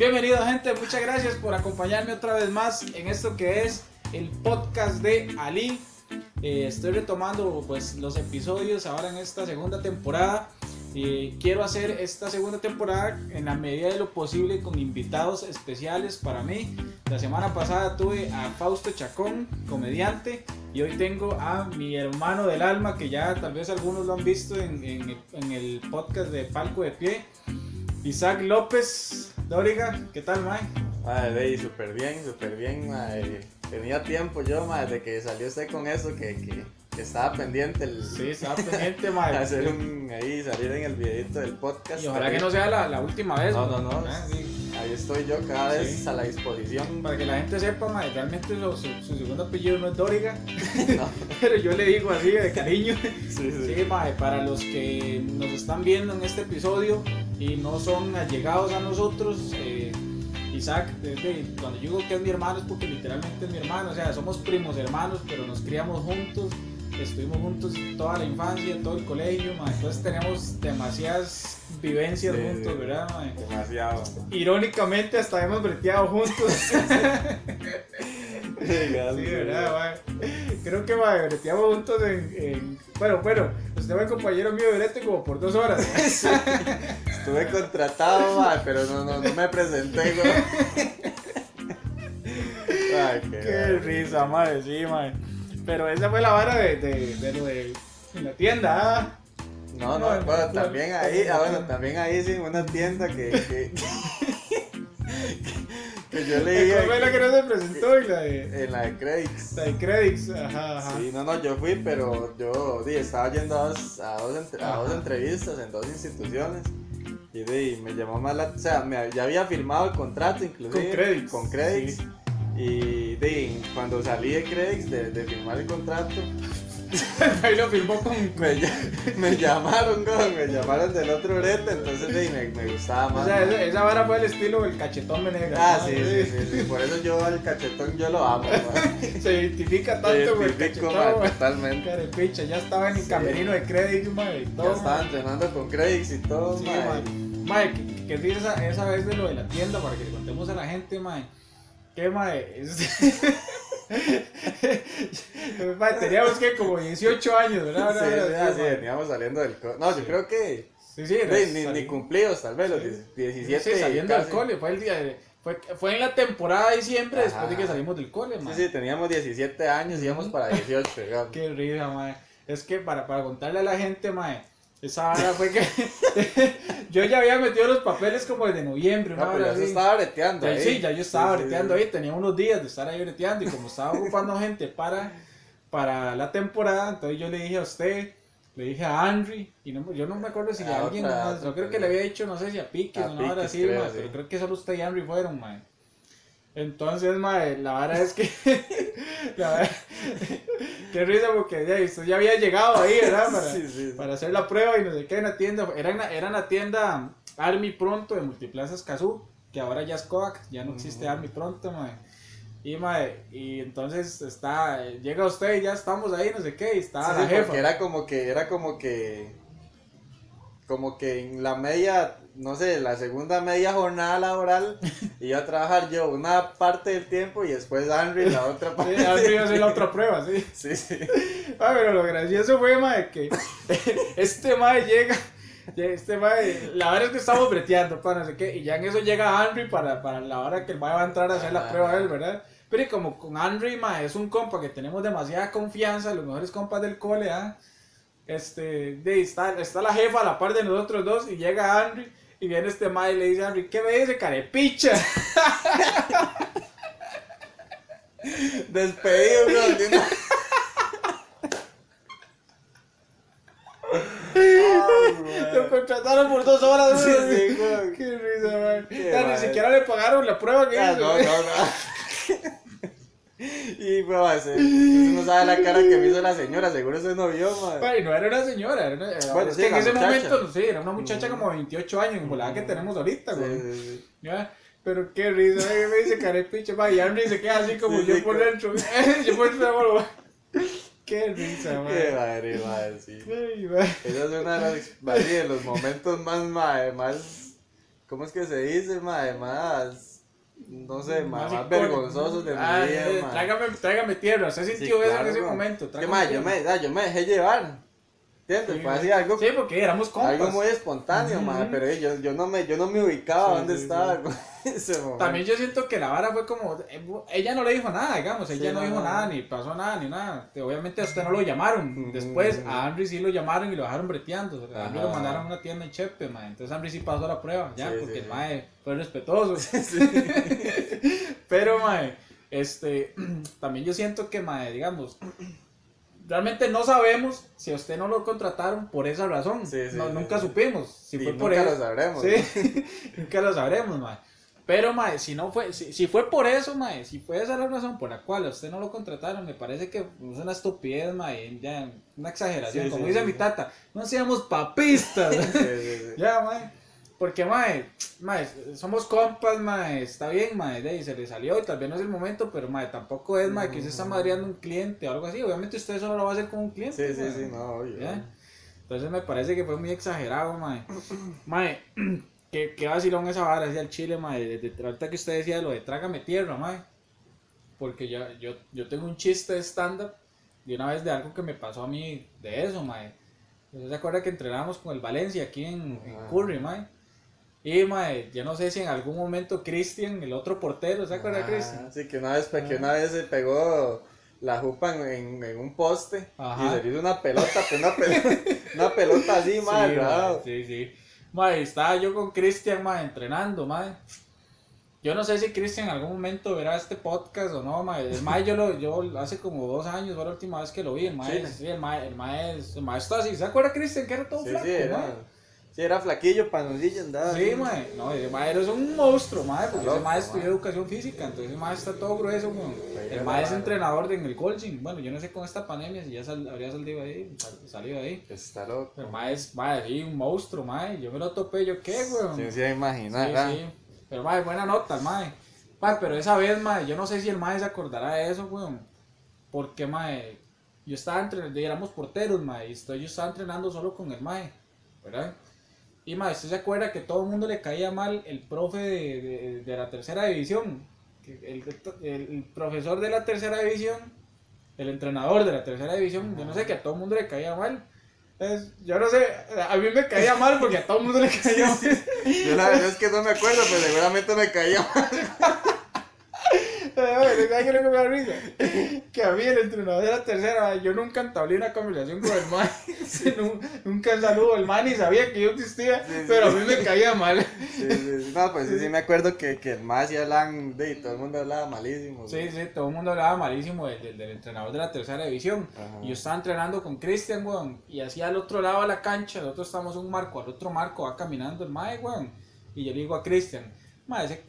Bienvenido gente, muchas gracias por acompañarme otra vez más en esto que es el podcast de Ali. Eh, estoy retomando pues los episodios ahora en esta segunda temporada. y quiero hacer esta segunda temporada en la medida de lo posible con invitados especiales para mí. La semana pasada tuve a Fausto Chacón, comediante, y hoy tengo a mi hermano del alma, que ya tal vez algunos lo han visto en, en- en el podcast de Palco de Pie, Isaac López Dóriga. ¿Qué tal, Mike? Madre, súper bien, súper bien, madre. Tenía tiempo yo, madre, de que salió usted con eso, que, que estaba pendiente el Sí, estaba pendiente, Mike. hacer un ahí, salir en el videito del podcast. Y ojalá que no sea la, la última vez. No, ¿no? no. Ah, sí. Ahí estoy yo cada vez Sí. a la disposición. Para que la gente sepa, mae, realmente lo- su, su segundo apellido no es Dóriga, No, pero yo le digo así de cariño. sí, sí. Sí, mae, para los que nos están viendo en este episodio y no son allegados a nosotros, eh, Isaac, desde- cuando yo digo que es mi hermano es porque literalmente es mi hermano, o sea, somos primos hermanos, pero nos criamos juntos, estuvimos juntos toda la infancia, todo el colegio, entonces tenemos demasiadas vivencias Sí, juntos. ¿verdad? mae? Demasiado. Irónicamente hasta hemos breteado juntos. Legal, Sí, ¿verdad, mae? Creo que mae, breteamos juntos en, en- Bueno, bueno, usted fue compañero mío de brete como por dos horas. Estuve contratado, madre, pero no, no, no me presenté, güey. Ay, qué, Qué madre. risa, madre, sí, mae. Pero esa fue la vara de, de, de lo de la tienda, ¿ah? No, No, no, bueno, no, también ahí, ah, bueno, no. también ahí sí, una tienda que, que, que yo le ¿Cuál dije fue la que no se presentó? Y la de, en la de Credits. la de Credits, ajá, ajá. Sí, no, no, yo fui, pero yo di, estaba yendo a dos, a dos, a dos entrevistas en dos instituciones. Y di, me llamó más la, o sea, me, ya había firmado el contrato inclusive. Con Credits. Con Credits. Sí. Y di, cuando salí de Credits, de, de firmar el contrato, Ahí lo firmó con. me, me llamaron, güey, me llamaron del otro brete, entonces di, me, me gustaba más. O sea, esa, esa vara fue el estilo del cachetón Venegas. Ah, ¿no? sí, sí, sí, sí, por eso yo al cachetón yo lo amo, güey. Se identifica tanto con el identifico, cachetón, ma, mae. totalmente. Carepicha, ya estaba en el Sí. camerino de Credits, mae, y todo. Ya estaba entrenando con Credits y todo, Sí, ma, mae. Mae, que, que risa esa, esa vez de lo de la tienda para que le contemos a la gente, mae. Que mae, mae, teníamos que como 18 años, ¿verdad? Sí, Ahora, sí, sí, veníamos saliendo del cole. No, yo Sí. creo que Sí, sí, ni, era- ni, ni cumplidos, tal vez, los Sí. 17. Sí, saliendo del casi. cole, fue el día de- fue, fue en la temporada de diciembre después de que Ajá. salimos del cole, Sí, mae. sí, teníamos 17 años, íbamos para 18, digamos. Qué risa, mae. Es que para, para contarle a la gente, mae, esa vara fue que yo ya había metido los papeles como desde noviembre, No, pero ya se estaba breteando. Ahí. sí, ya yo estaba Sí, breteando sí. ahí, tenía unos días de estar ahí breteando y como estaba ocupando gente para, para la temporada, entonces yo le dije a usted, le dije a Henry, y no, yo no me acuerdo si A alguien otra- más, yo creo que le había dicho, no sé si a Piques o no, ahora sí, pero creo que solo usted y Henry fueron, mae. Entonces, mae, la verdad es que, la verdad, qué risa porque ya, usted ya había llegado ahí, ¿verdad? Para, Sí, sí, sí. para hacer la prueba y no sé qué en la tienda. Era en la, era en la tienda Army Pronto de Multiplazas Cazú, que ahora ya es Kodak, ya no existe. Army Pronto, mae. Y, mae, y entonces está, llega usted y ya estamos ahí, no sé qué, y está la jefa. era como que, era como que, como que en la media, no sé, la segunda media jornada laboral, iba a trabajar yo una parte del tiempo y después Henry la otra Sí, parte. Henry iba a hacer la otra prueba, sí. Sí, sí. Ah, pero lo gracioso fue, mae, que este mae llega, este mae, la verdad es que estamos breteando, para no sé qué, y ya en eso llega Henry para, para la hora que el mae va a entrar a hacer la Ajá. prueba de él, ¿verdad? Pero y como con Henry, mae, es un compa que tenemos demasiada confianza, los mejores compas del cole, ¿ah? Este, de, está, está la jefa a la par de nosotros dos, y llega Henry, y viene este mae y le dice a Henry, ¿qué me dice, carepicha? Despedido, bro. Lo contrataron por dos horas, Sí, sí. Qué risa. Qué Ya, ni siquiera le pagaron la prueba que Ah, hizo. no, no, no. Y pues, va a ser- usted no sabe la cara que me hizo la señora, seguro usted no vio, madre. Ay, no era una señora, era una, Bueno, es sí, que en ese muchacha. momento, no sé, era una muchacha como de 28 años, como la que tenemos ahorita, Sí, güey. sí, sí. Ya, Pero qué risa, ay, me dice carepiche, va, y Henry se queda así como Sí, yo sí, por dentro. yo por dentro. Qué risa, Qué man. madre, madre, sí. Ay. Esa es una de de los momentos más, madre, más ¿cómo es que se dice, mae? Más, no sé, Más más, más vergonzosos de mi Ah, vida, eh, tráigame, tráigame tierra. ¿Usted Sí, sintió eso claro, en ese momento? Que, Tráigame mae, yo me, ah, yo me dejé llevar. ¿Entiendes? Sí, Fue así algo, Sí, porque éramos compas. algo muy espontáneo, Ujú. pero yo, yo, no me, yo no me ubicaba Sí, dónde sí, estaba ese momento. También yo siento que la vara fue como, eh, ella no le dijo nada, digamos, ella no no, dijo nada, ni pasó nada, ni nada. Obviamente a usted no lo llamaron. Después a Henry sí lo llamaron y lo dejaron breteando. A Henry lo mandaron a una tienda en Chepe, mae. Entonces Henry sí pasó la prueba, ya, porque el mae fue respetuoso. Pero, mae, este, también yo siento que, mae, digamos, realmente no sabemos si a usted no lo contrataron por esa razón. Sí, sí, No, sí, nunca supimos si fue por nunca eso. lo sabremos. Nunca lo sabremos, mae. Pero, mae, si no fue, si, si fue por eso, mae, si fue esa la razón por la cual a usted no lo contrataron, me parece que es una estupidez, mae, ya, una exageración. Como dice mi tata, no seamos papistas. Ya, mae. Porque, mae, mae, somos compas, mae, está bien, mae, de ahí se le salió y tal vez no es el momento, pero, mae, tampoco es, mae, que usted está madreando un cliente o algo así. Obviamente usted solo lo va a hacer con un cliente. Sí, sí, mae. sí, no, obvio. ¿Ya? Entonces me parece que fue muy exagerado, mae. Mae, que, que vacilón esa vara hacia el chile, mae. De, de- ahorita que usted decía lo de trágame tierra, mae. Porque yo, yo, yo tengo un chiste de stand-up de una vez de algo que me pasó a mí de eso, mae. ¿Usted se acuerda que entrenábamos con el Valencia aquí en, en Ajá. Curry, mae? Y, mae, yo no sé si en algún momento Cristian, el otro portero, ¿se acuerda, Ah, Cristian? Sí, que una vez, que una vez se pegó la jupa en, en, un poste Ajá. y se le hizo una pelota, pero una pelota, una pelota así, Sí, mae, sí, sí. Mae, estaba yo con Cristian, mae, entrenando, mae. Yo no sé si Cristian en algún momento verá este podcast o no, mae. El mae yo lo, yo hace como dos años fue la última vez que lo vi. El mae, Sí. sí, el mae, el mae, el mae está así. ¿Se acuerda Cristian que era todo Sí, flaco, sí, era, mae? Sí, era flaquillo, panoncillo, andaba. Sí, mae. No, ese mae es un monstruo, mae, porque Está ese mae loco, estudió educación física, entonces ese mae está todo grueso, weón. El mae es era- entrenador de en el Colgin. Bueno, yo no sé con esta pandemia si ya sal- habría salido ahí, sal- salido ahí. Está loco. El mae es, mae, sí, un monstruo, mae. Yo me lo topé, yo qué, weón. Sí, sí, imaginar. Sí, ah. sí. Pero, mae, buena nota, el mae. Mae, pero esa vez, mae, yo no sé si el mae se acordará de eso, weón. Porque, mae, yo estaba entrenando, éramos porteros, mae, y estoy, yo estaba entrenando solo con el mae, ¿verdad? Y, mae, ¿usted se acuerda que todo el mundo le caía mal el profe de, de- de la tercera división? El- el profesor de la tercera división, el entrenador de la tercera división, yo no sé que a todo el mundo le caía mal. Es- yo no sé, a mí me caía mal porque a todo el mundo le caía mal. Yo la verdad es que no me acuerdo, pero seguramente me caía mal. Ay, ¿sabes qué es lo que me da risa? Que a mí el entrenador de la tercera, yo nunca entablé una conversación con el man, Nu- nunca saludo, el man ni sabía que yo existía, Sí, sí. pero a mí me caía mal. Sí, sí. No, pues sí, sí me acuerdo que, que el más y hablan, de, todo el mundo hablaba malísimo. Sí, sí, todo el mundo hablaba malísimo del, del- del entrenador de la tercera división. Ajá. Y yo estaba entrenando con Cristian, weón, y así al otro lado de la cancha, nosotros estamos un marco, al otro marco va caminando el mae, weón. Y yo le digo a Cristian, mae, ese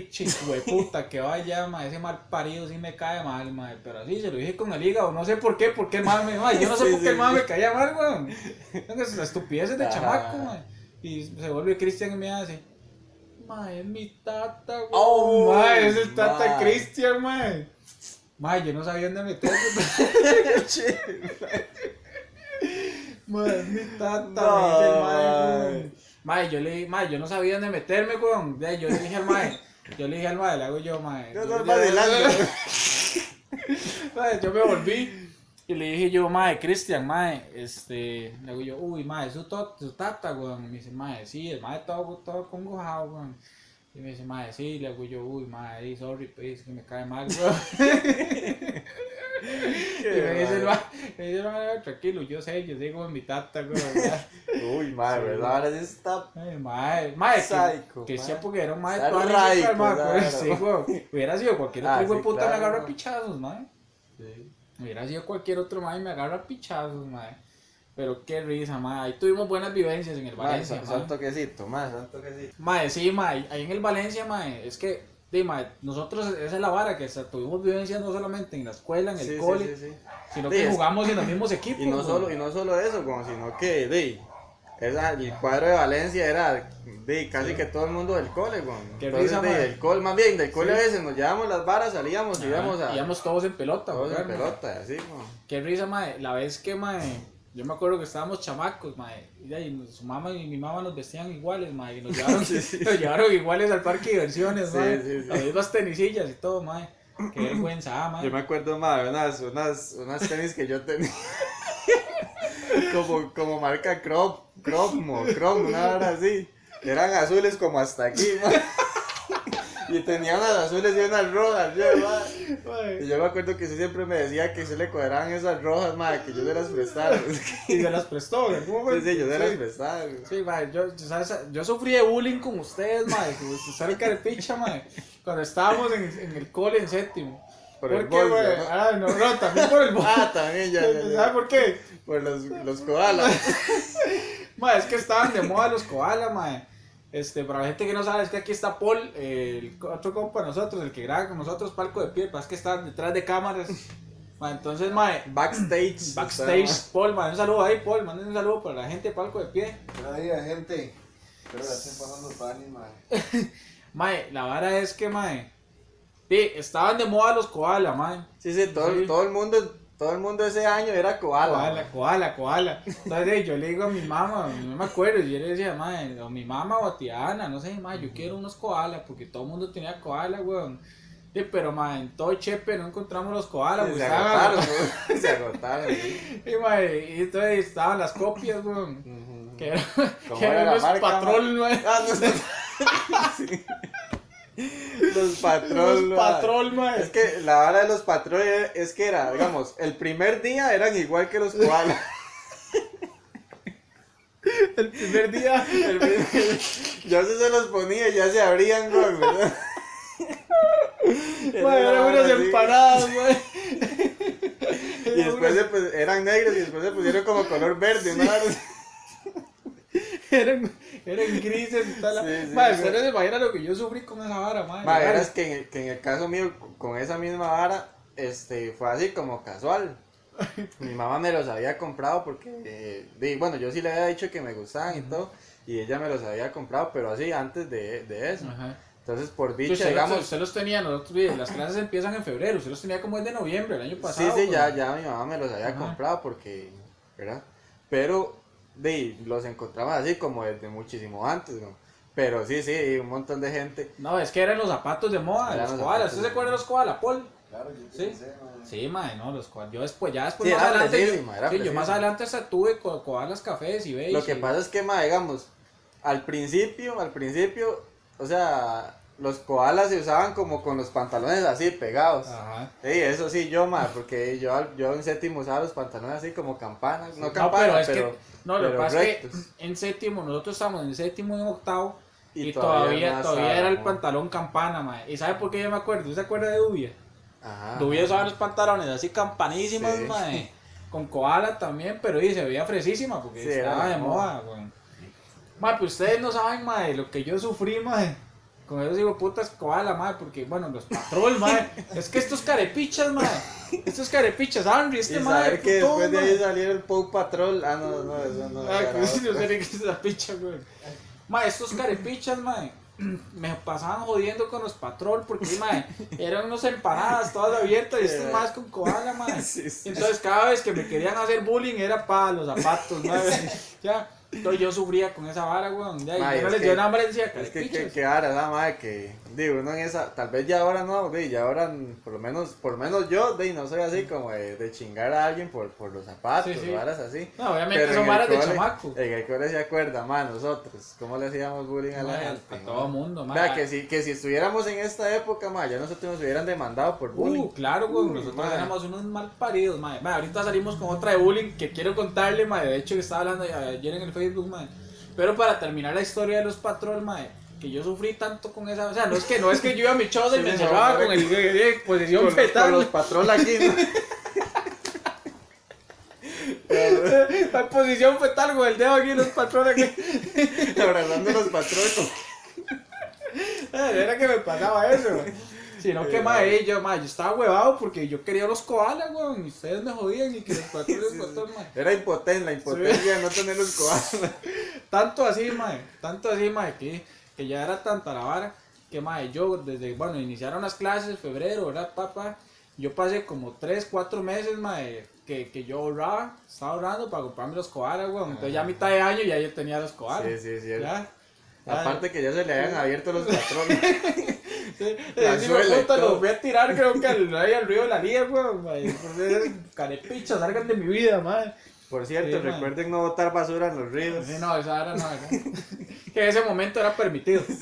carepiche, puta que vaya, mae, ese mal parido sí me cae mal, mae. Pero así se lo dije con el hígado, no sé por qué, porque el mae me, yo no sé Sí, por qué sí, sí. me caía mal, weón. Entonces, la estupidez de Ajá. chamaco. Y se vuelve Cristian y me hace, mae, es mi tata, weón. Oh, es el tata. Cristian, mae. Mae, yo no sabía dónde meterme. Mae, es mi tata, No, me dice mae. Mae, yo le dije, mae, yo no sabía dónde meterme, weón. Yo le dije al mae, yo le dije al mae, le hago yo, mae. Yo Yo- no yo- me volví y le dije yo, mae, Cristian, mae, este, le hago yo, uy, mae, su, to- su tata, weón. Me dice, mae, sí, el mae todo, todo congojado, weón. Y me dice, mae, sí, le hago yo, uy, mae, sorry, pues, que me cae mal, weón. Y me dice el me dice el tranquilo, yo sé, yo sigo en mi tata, weón. ya". Uy, madre, Sí. ¿verdad? Ahora sí está Ay, mae, que- Psycho, que mae. sea porque era un mae Está toda la pues, sí. Hubiera sido cualquier otro hijo de puta me agarra pichazos, mae. Sí. Hubiera sido cualquier otro y me agarra pichazos, mae. Pero qué risa, mae. Ahí tuvimos buenas vivencias en el Mae, Valencia, mae. son toquecitos, más, son toquecitos. Mae, sí, mae. Ahí en el Valencia, mae. Es que, di, mae, nosotros, esa es la vara, que o sea, tuvimos vivencias no solamente en la escuela, en el Sí, sí, cole, sí, sí. sino Sí, que jugamos en los mismos equipos. Y no solo, y no solo eso, como sino que de, esa, el cuadro de Valencia era de casi que todo el mundo del cole. Qué Entonces, risa, de, mae. del cole, más bien, del cole Sí. a veces nos llevamos las varas, salíamos y Ajá, íbamos a Íbamos todos en pelota, todos en mae. pelota, así, weón. Qué risa, mae. La vez que, mae, Yo me acuerdo que estábamos chamacos, mae. Y su mamá y mi mamá nos vestían iguales, mae. Y nos llevaron, Sí, sí, nos llevaron iguales al parque de diversiones, Sí, mae. sí, sí. Las mismas tenisillas y todo, mae. Qué vergüenza, ah, mae. Yo me acuerdo de unas, unas, unas tenis que yo tenía. como, como marca Crop, Cropmo, Chrome, una hora así. Eran azules como hasta aquí, ma. Y tenía unas azules y unas rojas, yo, ma. Y yo me acuerdo que usted siempre me decía que se le cuadraban esas rojas, ma, que yo se las prestara. Y se las prestó, ¿en algún Sí, sí, yo se las Sí. prestaba. Sí, mae, yo, yo, ¿sabes? yo sufrí de bullying con ustedes, mae, con usted el carepicha, mae, cuando estábamos en, en el cole en séptimo. Por el qué, bolso. Ah, no, no, también por el bolso. Ah, también, ya, ya, ya. ¿Sabes por qué? Por los, los koalas. Mae, es que estaban de moda los koalas, mae. Este, para la gente que no sabe, es que aquí está Paul, eh, el otro compa de nosotros, el que graba con nosotros, palco de pie, es que están detrás de cámaras. Mae, entonces, mae, Backstage. backstage, Paul, mae, un saludo ahí, Paul, manden un saludo para la gente de palco de pie. Días, gente. Espero la estén pasando pan y mae. Mae, la vara es que, mae, sí, estaban de moda los koalas, mae. Sí, sí, todo, Sí. todo el mundo, todo el mundo ese año era koala. Koala, koala, koala. Entonces yo le digo a mi mamá, no me acuerdo, yo le decía, madre, o mi mamá o a tía Ana, no sé, madre, yo quiero unos koalas, porque todo el mundo tenía koala, weón. Sí, pero en todo Chepe no encontramos los koalas, se pues estaban agotaron. ¿no? se agotaron. Y, madre, y entonces estaban las copias, weón. Ujú. Que eran, ¿Cómo que era la marca, patrol, ma? Ah, no, sí. Los patrol. Los patrol. Es que la vara de los patrol es que era, digamos, el primer día eran igual que los koalas. El primer día. El primer- ya se, se los ponía y ya se abrían, güey, ¿verdad? Una eran unas empanadas, madre. Y después se, pues, eran negros y después se pusieron como color verde, ¿no? Eran, eran grises y tal. Sí, sí, madre, sí. ustedes se imaginan lo que yo sufrí con esa vara, madre. Ma, verás que en, el, que en el caso mío, con esa misma vara, este, fue así como casual. Mi mamá me los había comprado porque, eh, di- bueno, yo sí le había dicho que me gustaban y todo, y ella me los había comprado, pero así antes de, de eso. Entonces, por Sí, dicha, usted, digamos, usted los tenía, nosotros, las clases empiezan en febrero, usted los tenía como el de noviembre, el año sí, pasado. sí, pues. ya, ya mi mamá me los había comprado porque, ¿verdad? Pero, di, los encontraba así como desde muchísimo antes, ¿no? Pero sí, sí, un montón de gente. No, es que eran los zapatos de moda, Eran los koalas. ¿Usted de se acuerda de los koalas, Paul? Claro, yo Sí. pensé, mae. Sí, madre, no, los koalas. Yo después, ya después Sí, más era adelante. Yo, sí, yo más adelante hasta tuve ko- koalas cafés y beige. Lo que y- pasa es que, ma, digamos, al principio, al principio, o sea, los koalas se usaban como con los pantalones así pegados. Ajá. Sí, eso sí, yo, ma, porque yo, yo en séptimo usaba los pantalones así como campanas, no No, campanas, pero es pero, que, no, lo que pasa es que en séptimo, nosotros estamos en séptimo y en octavo, y, Y todavía, todavía era el pantalón campana, madre. ¿Y sabe por qué yo me acuerdo? ¿Usted se acuerda de Dubia? Ajá. Dubia usaba los pantalones así campanísimas, Sí. mae. Con koala también, pero y se veía fresísima porque Sí, estaba de moda. weón. Mae, pues ustedes no saben, mae, lo que yo sufrí, mae. Con esos digo putas koala, mae, porque bueno, los patrol, mae. es que estos carepichas, mae. Estos carepichas, Henry, este mae. saber que putón, después de ahí saliera el Paw Patrol, ah, no, no, eso no. Ah, que sí, yo que es esa picha, güey. Ma, estos carepichas, ma, me pasaban jodiendo con los patrol porque, ma, eran unas empanadas todas abiertas y estos más con koala, ma. Sí, sí. Entonces cada vez que me querían hacer bullying era para los zapatos, ma. Ya, entonces yo sufría con esa vara, güey. Ya, y yo no es les que- dio hambre, decía Es que, que, carepichas. que ahora, esa madre que, digo, uno en esa, tal vez ya ahora no, de, ya ahora, por lo menos, por lo menos yo, de, no soy así como de, de chingar a alguien por, por los zapatos, Sí, sí. varas así. No, obviamente Pero son varas de chamaco. En el cole se acuerda, más nosotros, cómo le hacíamos bullying a la Ma, gente. A todo mundo, ma. Vea, que si, que si estuviéramos en esta época, ma, ya nosotros nos hubieran demandado por bullying. Uh, claro, güey, nosotros éramos unos mal paridos, mae. Mae, ahorita salimos con otra de bullying que quiero contarle, mae. De hecho, que estaba hablando ayer en el Facebook, mae. Pero para terminar la historia de los patrol, mae, que yo sufrí tanto con esa. O sea, no es que, no es que yo iba a mi choza y Sí, me sí, no, encerraba con el eh, posición con, fetal. con los patrón aquí, ¿no? La posición fetal con el dedo aquí, los patrones aquí. abrazando los patrones. Eh, Era que me pasaba eso. Sino que, Sí, mae, yo, mae, yo estaba huevado porque yo quería los koalas, güey. Y ustedes me jodían y que los patrones, Sí, sí. Era impotente, la impotencia de no tener los coados. Tanto así, mae, tanto así, mae, que, que ya era tanta la vara que, mae, yo desde, bueno, iniciaron las clases febrero, ¿verdad, papá? Yo pasé como 3, 4 meses, mae, que que, yo ahorraba, estaba ahorrando para comprarme los koalas, weón. Entonces ya a mitad de año ya yo tenía los koalas. Sí, sí, sí. Ya. Aparte que ya se le habían abierto los patrones. Sí, La sí, puta, los fui a tirar, creo que al, al río de la Lía, weón. Carepichas, salgan de mi vida, madre. Por cierto, Sí, man. recuerden no botar basura en los ríos. Sí, no, esa era no. Que en ese momento era permitido.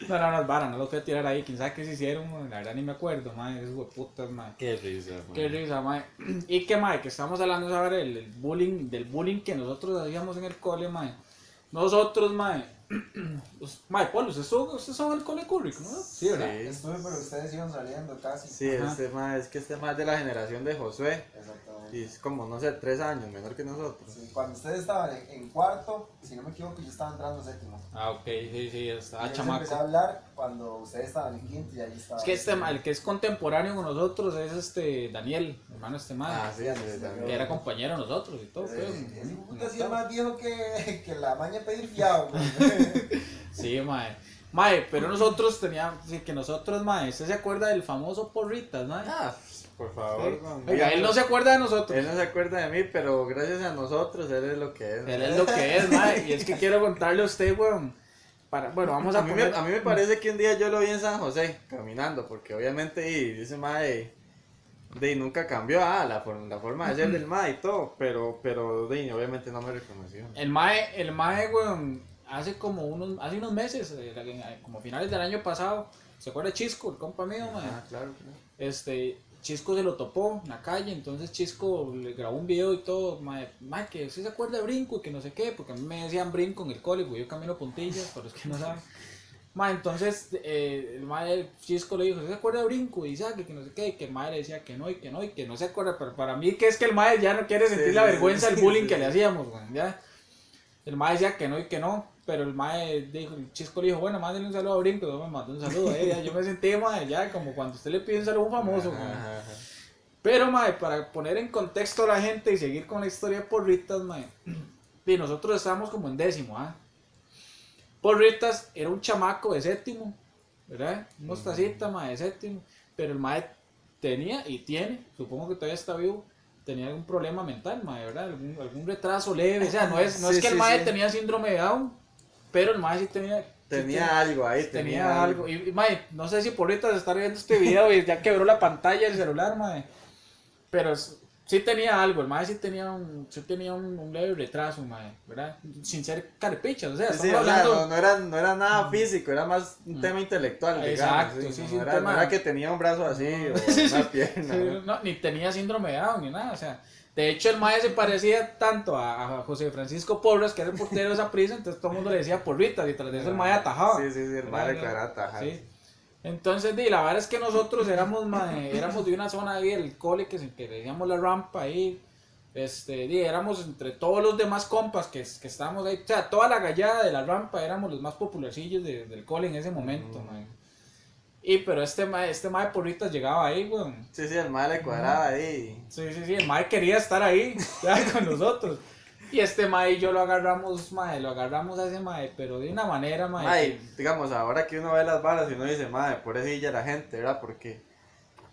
No, no, no, vara, no los fui a tirar ahí. Quién sabe qué se hicieron, mae. la verdad ni me acuerdo, madre. Esos hueputas, madre. Qué risa, man. Qué risa, mae. Y que, mae, que estamos hablando ahora del, bullying, del bullying que nosotros hacíamos en el cole, mae. Nosotros, mae. pues, mae, Polo, ustedes son, ustedes son el cole Curric, ¿no? Sí, ¿verdad? Sí. Estuve, pero ustedes iban saliendo casi. Sí, Ajá. este más, es que este más es de la generación de Josué. Exactamente. Y es como, no sé, tres años menor que nosotros. Sí, cuando ustedes estaban en, en cuarto, si no me equivoco, yo estaba entrando séptimo. Ah, ok, sí, sí, estaba yo les empecé a chamaco. hablar cuando ustedes estaban en quinto y ahí estaba. Es que este, mae, el que es contemporáneo con nosotros es este Daniel, hermano este mae. Ah, sí, sí, también. Que era compañero de nosotros y todo, Eh, pues, sí es octavo. más viejo que, que la maña pedir fiado. Sí, mae. Mae, pero nosotros teníamos, sí, que nosotros, mae, ¿usted se acuerda del famoso Porritas, mae? Ah, por favor. Sí. Oiga, él no se acuerda de nosotros. Él no se acuerda de mí, pero gracias a nosotros él es lo que es. Él es lo que es, mae. Y es que quiero contarle a usted, weón. Para, bueno, vamos a a, mí me, poner... a mí me parece que un día yo lo vi en San José caminando, porque obviamente y dice mae de nunca cambió ah, la, la forma de ser del mae y todo, pero pero de obviamente no me reconoció. El mae, el mae, weón, hace como unos, hace unos meses, eh, la- como finales del año pasado, ¿se acuerda Chisco, el compa mío? Ah, claro. claro. Este, Chisco se lo topó en la calle, entonces Chisco le grabó un video y todo, mae, mae, que usted se acuerda de Brinco y que no sé qué, porque a mí me decían Brinco en el cole, yo camino puntillas, para los que no saben. Mae, entonces eh, el el Chisco le dijo, ¿usted se acuerda de Brinco? Y Isaac, que no sé qué, y que el mae le decía que no, y que no, y que no se acuerda, pero para mí que es que el mae ya no quiere sentir Sí, la vergüenza sí, del bullying que le hacíamos, ya. El mae decía que no y que no, pero el mae dijo, el chisco le dijo, bueno, mándale un saludo a Brinco, yo me mandó un saludo a ella, yo me sentí, mae, ya como cuando usted le pide un saludo a un famoso. Pero, mae, para poner en contexto a la gente y seguir con la historia de Porritas, mae, y nosotros estábamos como en décimo, ¿ah? Porritas era un chamaco de séptimo, ¿verdad? Un mostacita, mae, de séptimo, pero el mae tenía y tiene, supongo que todavía está vivo, tenía algún problema mental, mae, ¿verdad? Algún, algún retraso leve, o sea, no es, no es que el sí, mae sí. tenía síndrome de Down, pero el mae sí tenía... sí Tenía algo ahí, tenía algo. Y, y, mae, no sé si por ahorita se está viendo este video y ya quebró la pantalla del celular, mae. Pero sí tenía algo, el mae sí tenía un, sí tenía un, un leve retraso, mae, ¿verdad? Sin ser carpichas, o sea, Sí, sí, estamos o sea, hablando... no, no era, no era nada físico, era más un tema intelectual, digamos. Exacto, sí, sí, no, sí, era, tema- no era que tenía un brazo así o Sí, sí. una pierna. Sí, ¿no? no, ni tenía síndrome de Down ni nada, o sea, de hecho el mae se parecía tanto a, a José Francisco Porras, que era el portero de esa prisa, entonces todo el mundo le decía porritas y tras de eso el mae atajaba. Sí, sí, sí, el mae declaraba atajar. Sí. Entonces, di, la verdad es que nosotros éramos, mae, éramos de una zona ahí del cole que, se- que le decíamos la rampa ahí. Este, di, éramos entre todos los demás compas que, que estábamos ahí. O sea, toda la gallada de la rampa éramos los más popularcillos de- del cole en ese momento, mae. Y pero este mae, este mae de porritas llegaba ahí, weón. Sí, sí, el mae le cuadraba ahí. Sí, sí, sí, el mae quería estar ahí, ya, con nosotros. Y este mae y yo lo agarramos, mae, lo agarramos a ese mae, pero de una manera, mae. Mae, digamos, ahora que uno ve las balas y uno dice, madre, pobrecilla la gente, ¿verdad? Porque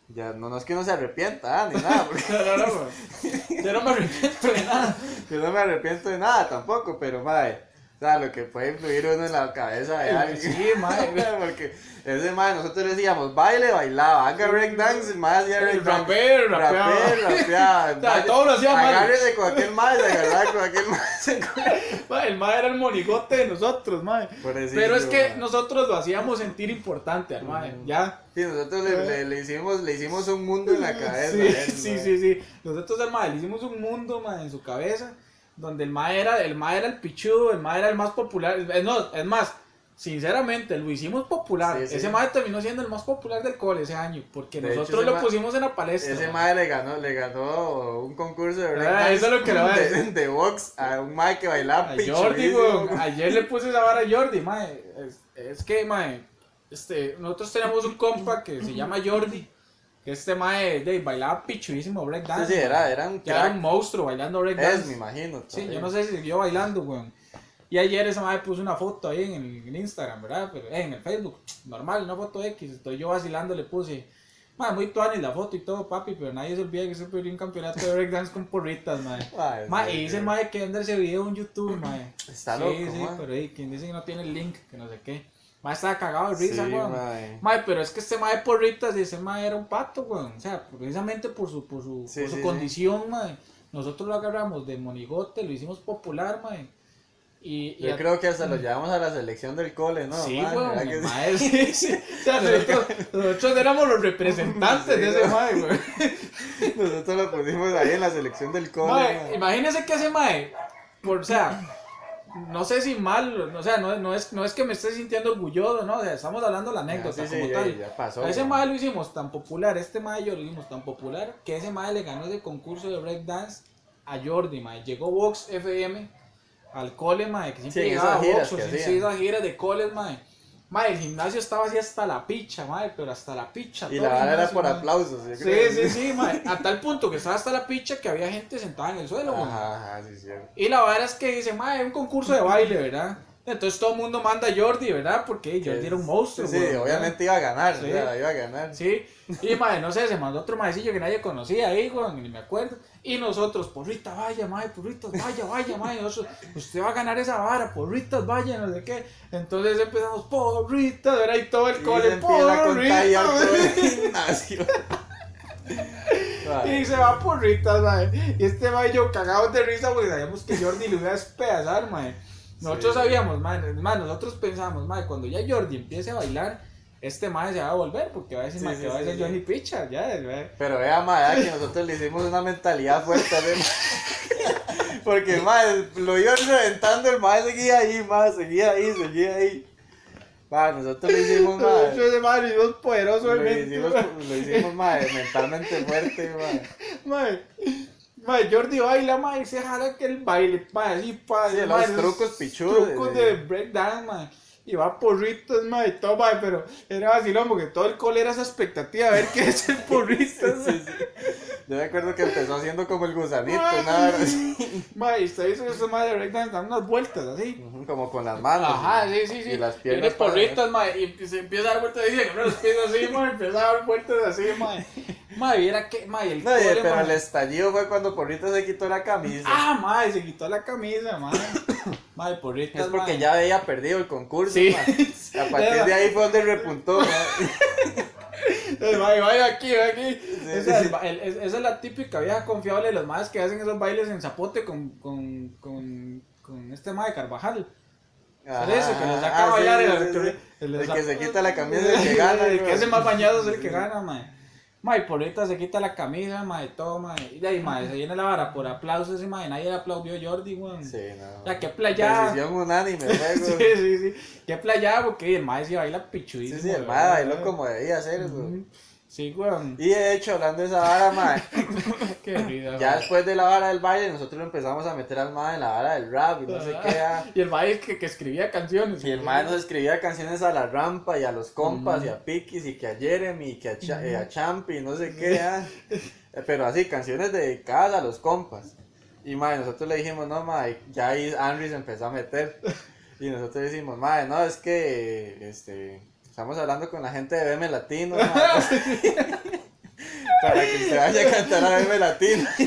ya no, no es que uno se arrepienta, ah, ni nada, porque No, no, no, mae. Yo no me arrepiento de nada. yo no me arrepiento de nada tampoco, pero madre, o sea, lo que puede influir uno en la cabeza de alguien. Sí, mae. porque ese madre, nosotros decíamos, baile, bailaba, haga breakdance, el madre hacía El breakdance. rapero, rapeaba. Rapero, rapeaba. O sea, todo lo hacía mal. Agárrese con aquel madre, se agarraba con aquel madre. El mae era el monigote de nosotros. Pobrecillo, Pero es que mae. nosotros lo hacíamos sentir importante al Ujú. ya. Sí, nosotros le, le, le hicimos, le hicimos un mundo en la cabeza. Sí, él, sí, sí, sí. Nosotros al mae le hicimos un mundo, mae, en su cabeza, donde el mae era el, mae era el pichudo, el mae era el más popular. Es, no, es más, sinceramente, lo hicimos popular. Sí, sí. Ese mae terminó siendo el más popular del cole ese año, porque De hecho, nosotros ese lo pusimos en la palestra. Ese mae. le ganó, le ganó un concurso de Ah, eso es lo que a de, de box a un mae que bailaba A Jordi. Ayer le puse esa vara a Jordi, mae. Es, es que, mae, este, nosotros tenemos un compa que se llama Jordi. Que este mae de, bailaba pichuísimo Sí, breakdance. sí, mae. era, era un era monstruo bailando Es, breakdance. me imagino. Sí, yo no sé si siguió bailando, weón. Y ayer ese mae puso una foto ahí en el en Instagram, ¿verdad? Pero, eh, en el Facebook, normal, una foto X. Estoy yo vacilando, le puse. Mae, muy tuani la foto y todo, papi, pero nadie se olvida que se perdió un campeonato de breakdance con porritas, sí, y dice sí. mae que vender ese video en YouTube, mae. Está sí, loco, sí, mae. pero ahí, quien dice que no tiene el link, que no sé qué. Mae estaba cagado de risa, Sí, weón. mae. Mae, pero es que este mae porritas y ese mae era un pato, weón. O sea, precisamente por su, por su, Sí, por su sí, condición, mae. Nosotros lo agarramos de monigote, lo hicimos popular, mae. Y, y Yo a- creo que hasta lo llevamos a la selección del cole, ¿no? sí, mae? weón, ¿Verdad el que sí? mae, sí, sí. O sea, nosotros, nosotros éramos los representantes Sí, de ese mae, weón. Nosotros lo pusimos ahí en la selección del cole. Mae, mae. imagínese que ese mae, por, o sea, no sé si mal, o sea, no, no, es, no es que me esté sintiendo orgulloso, ¿no? O sea, estamos hablando de la anécdota Ah, sí, como ya, tal. ya pasó. A ese mae. lo hicimos tan popular, este mae yo lo hicimos tan popular, que ese mae le ganó ese concurso de breakdance a Jordi, mae. Llegó Vox FM al cole, mae, que siempre Sí, llegaba giras Vox, o esas giras de coles, mae. Mae, el gimnasio estaba así hasta la picha, mae, pero hasta la picha. Y la vara era por aplausos. yo Sí, creo. sí, sí, mae. A tal punto que estaba hasta la picha que había gente sentada en el suelo. Ajá, ajá, sí, cierto. Y la verdad es que dice, mae, un concurso de baile, ¿verdad? Entonces todo el mundo manda a Jordi, ¿verdad? Porque Jordi era un monstruo, Sí, ¿verdad? obviamente iba a ganar. Sí. sea, iba a ganar. Sí, y mae, no sé, se mandó otro maecillo que nadie conocía ahí, güey, ni me acuerdo. Y nosotros, porrita, vaya, mae, porritas, vaya, vaya, mae. Nosotros, usted va a ganar esa vara, porritas, vaya, no sé qué. Entonces empezamos, porritas, ¿verdad? Y todo el cole, porritas. gimnasio. Y se va porritas, mae. Y este y yo cagados de risa porque sabíamos que Jordi lo iba a despedazar, mae. Nosotros Sí. sabíamos, mae, mae, nosotros pensamos, mae, cuando ya Jordi empiece a bailar, este mae se va a volver porque va a decir, Sí, mae, sí, que va a sí, ser sí. Johnny Picha, ya, mae. Pero vea, madre, que nosotros le hicimos una mentalidad fuerte. ¿sí? Porque, madre, lo iban reventando, el madre seguía ahí, madre, seguía ahí, seguía ahí. Madre, nosotros le hicimos, madre. Ese mae lo hicimos poderoso, Lo hicimos, lo hicimos, madre, mentalmente fuerte, madre. Mae, mae, Jordi baila, y se jala que el baile, mae, así, pa, Sí, los trucos pichudos, Trucos sí. de breakdown, mae. Y va porritos, mae, y todo, mae, pero era vacilón porque todo el cole era esa expectativa de ver qué es el porritos, Sí, sí. Yo me acuerdo que empezó haciendo como el gusanito, Ay, nada así. mae, y usted hizo eso, mae, de breakdown, dan unas vueltas, así. Como con las manos. Ajá, sí, sí, sí. Y las Tiene piernas. para- porritas, mae, y se empieza a dar vueltas, dice, no, los pies así, mae, empieza a dar vueltas así, mae. Mae, viera que, mae, el No, cole, pero mae. el estallido fue cuando Porrito se quitó la camisa. Ah, mae, se quitó la camisa, mae. Mae, porritas, es porque mae. ya había perdido el concurso, Sí. A partir de ahí fue donde repuntó. Eh, Vaya, aquí, vaya aquí. Sí, esa, sí. es, el- es- esa es la típica vieja confiable de los madres que hacen esos bailes en zapote con, con, con, con este mae Carvajal. Ajá, eso, que les saca ah, a bailar y sí, el, que se quita la camisa es el que gana, El que hace más bañados es el que gana, mae. Mae, por ahorita se quita la camisa, mae, todo, mae. Y de ahí, mae, se viene la vara por aplausos y mae, nadie le aplaudió a Jordi, weón. Sí, no. O sea, qué playa. Decisión unánime, luego. Sí, sí, sí. Qué playa, porque el mae sí baila Sí, pichudísimo. sí, el ¿verdad? ma bailó como debía ser, güey. Ujú. Sí, weón. Y de hecho, hablando de esa vara, ma, Qué risa, ya mae. después de la vara del baile, nosotros lo empezamos a meter al ma en la vara del rap y no sé qué. ah. Y el mae que, que escribía canciones. Y el ma nos escribía canciones a la rampa y a los compas y a Pikis y que a Jeremy y que a, Cha- eh, a Champi y no sé qué. ah. Eh, Pero así, canciones dedicadas a los compas. Y madre, nosotros le dijimos, no, madre, ya ahí Henry se empezó a meter. Y nosotros decimos, madre, no, es que este, estamos hablando con la gente de BM Latino, para que usted vaya a cantar a BM Latino.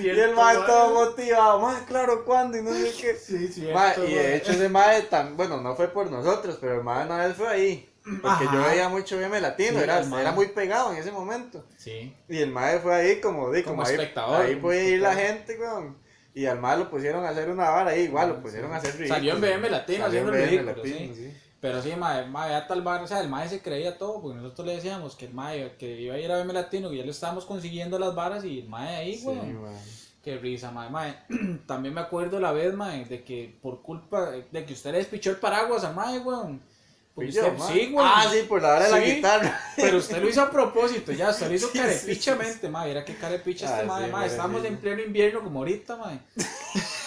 Y el mae. todo motivado, madre, claro, ¿cuándo? Y no sé qué. Sí, cierto. Mae, y de hecho ese mae tan, bueno, no fue por nosotros, pero el mae una vez fue ahí. Porque yo veía mucho BM Latino, Sí, era, era muy pegado en ese momento. Sí. Y el mae fue ahí como, di, Como como, ahí, espectador, ahí podía ir la gente, weón. Y al mae lo pusieron a hacer una vara ahí, igual lo pusieron a hacer ridículo. Salió en BM Latino Salió en BM Latino, sí. Sí. Pero sí, mae, mae, ya tal bar, o sea, el mae se creía todo, porque nosotros le decíamos que el mae, que iba a ir a BM Latino, que ya le estábamos consiguiendo las varas y el mae ahí, Sí, weón. mae. Qué risa, mae, mae. También me acuerdo la vez, mae, de que por culpa de que usted le despichó el paraguas al mae, yo, mae. sí, weón. Ah, sí, por la hora de la Sí. guitarra. Pero usted lo hizo a propósito, ya, usted lo hizo Sí, sí, carepichamente, mae. Era que carepicha Ah, este mae, sí, mae. Estamos en pleno invierno como ahorita, mae.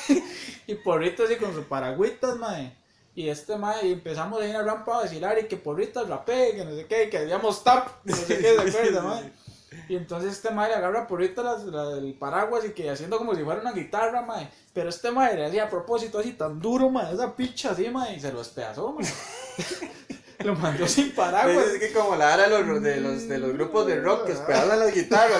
y porritos así con sus paragüitas, mae. Y este mae, y empezamos ahí en la rampa a decir, Ari, que porritas rapé, que no sé qué, que hacíamos tap, no sé qué, ¿se acuerda, mae? Y entonces este mae le agarra porrita las, la del paraguas y que haciendo como si fuera una guitarra, mae. Pero este mae le hacía a propósito así tan duro, mae, esa picha así, mae, y se lo despedazó, mae. Lo mandó sin paraguas. Es que como la hora de los, de los, de los grupos de rock que esperaban las guitarras.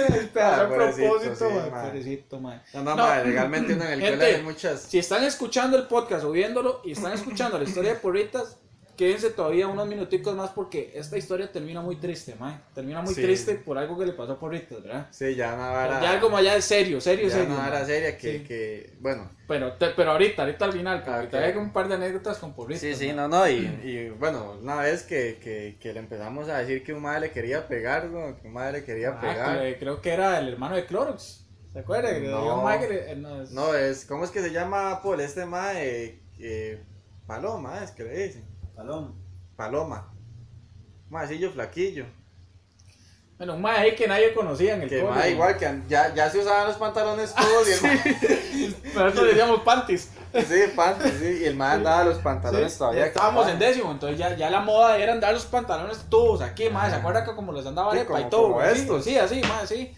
A pobrecito, propósito, pobrecito, mae. No, no, No. madre, legalmente en el Gente, colegio hay muchas. Si están escuchando el podcast o viéndolo y están escuchando la historia de Porritas, quédense todavía unos minuticos más porque esta historia termina muy triste, mae. Termina muy Sí. triste por algo que le pasó a Porritas, ¿verdad? Sí, ya una vara. Ya algo más allá de serio, serio, ya serio. vara mae. seria que, Sí. que bueno. Pero, te- pero ahorita, ahorita al final, porque ok. todavía hay un par de anécdotas con Porritas. Sí, sí, mae. no, no, y, y bueno, una vez que, que, que le empezamos a decir que un madre le quería pegar, ¿no? que un madre le quería Ah, pegar. que- creo que era el hermano de Clorox. ¿Se acuerda? Que le No. mae no, es- No, es, ¿cómo es que se llama, Paul? Este madre, eh, Paloma, es que le dicen. Palón. Paloma. Madrecillo flaquillo. Bueno, un mae ahí que nadie conocía en el Que mae. igual que ya, ya se usaban los pantalones todos y el mae- Pero nosotros le decíamos panties. sí, panties, sí, y el mae andaba los pantalones Sí, todavía. estábamos en décimo, entonces ya, ya la moda era andar los pantalones todos aquí, más. ¿Se acuerda que como los andaba Sí, Arepa como- y todo? como Sí, estos. Sí, así, más, sí.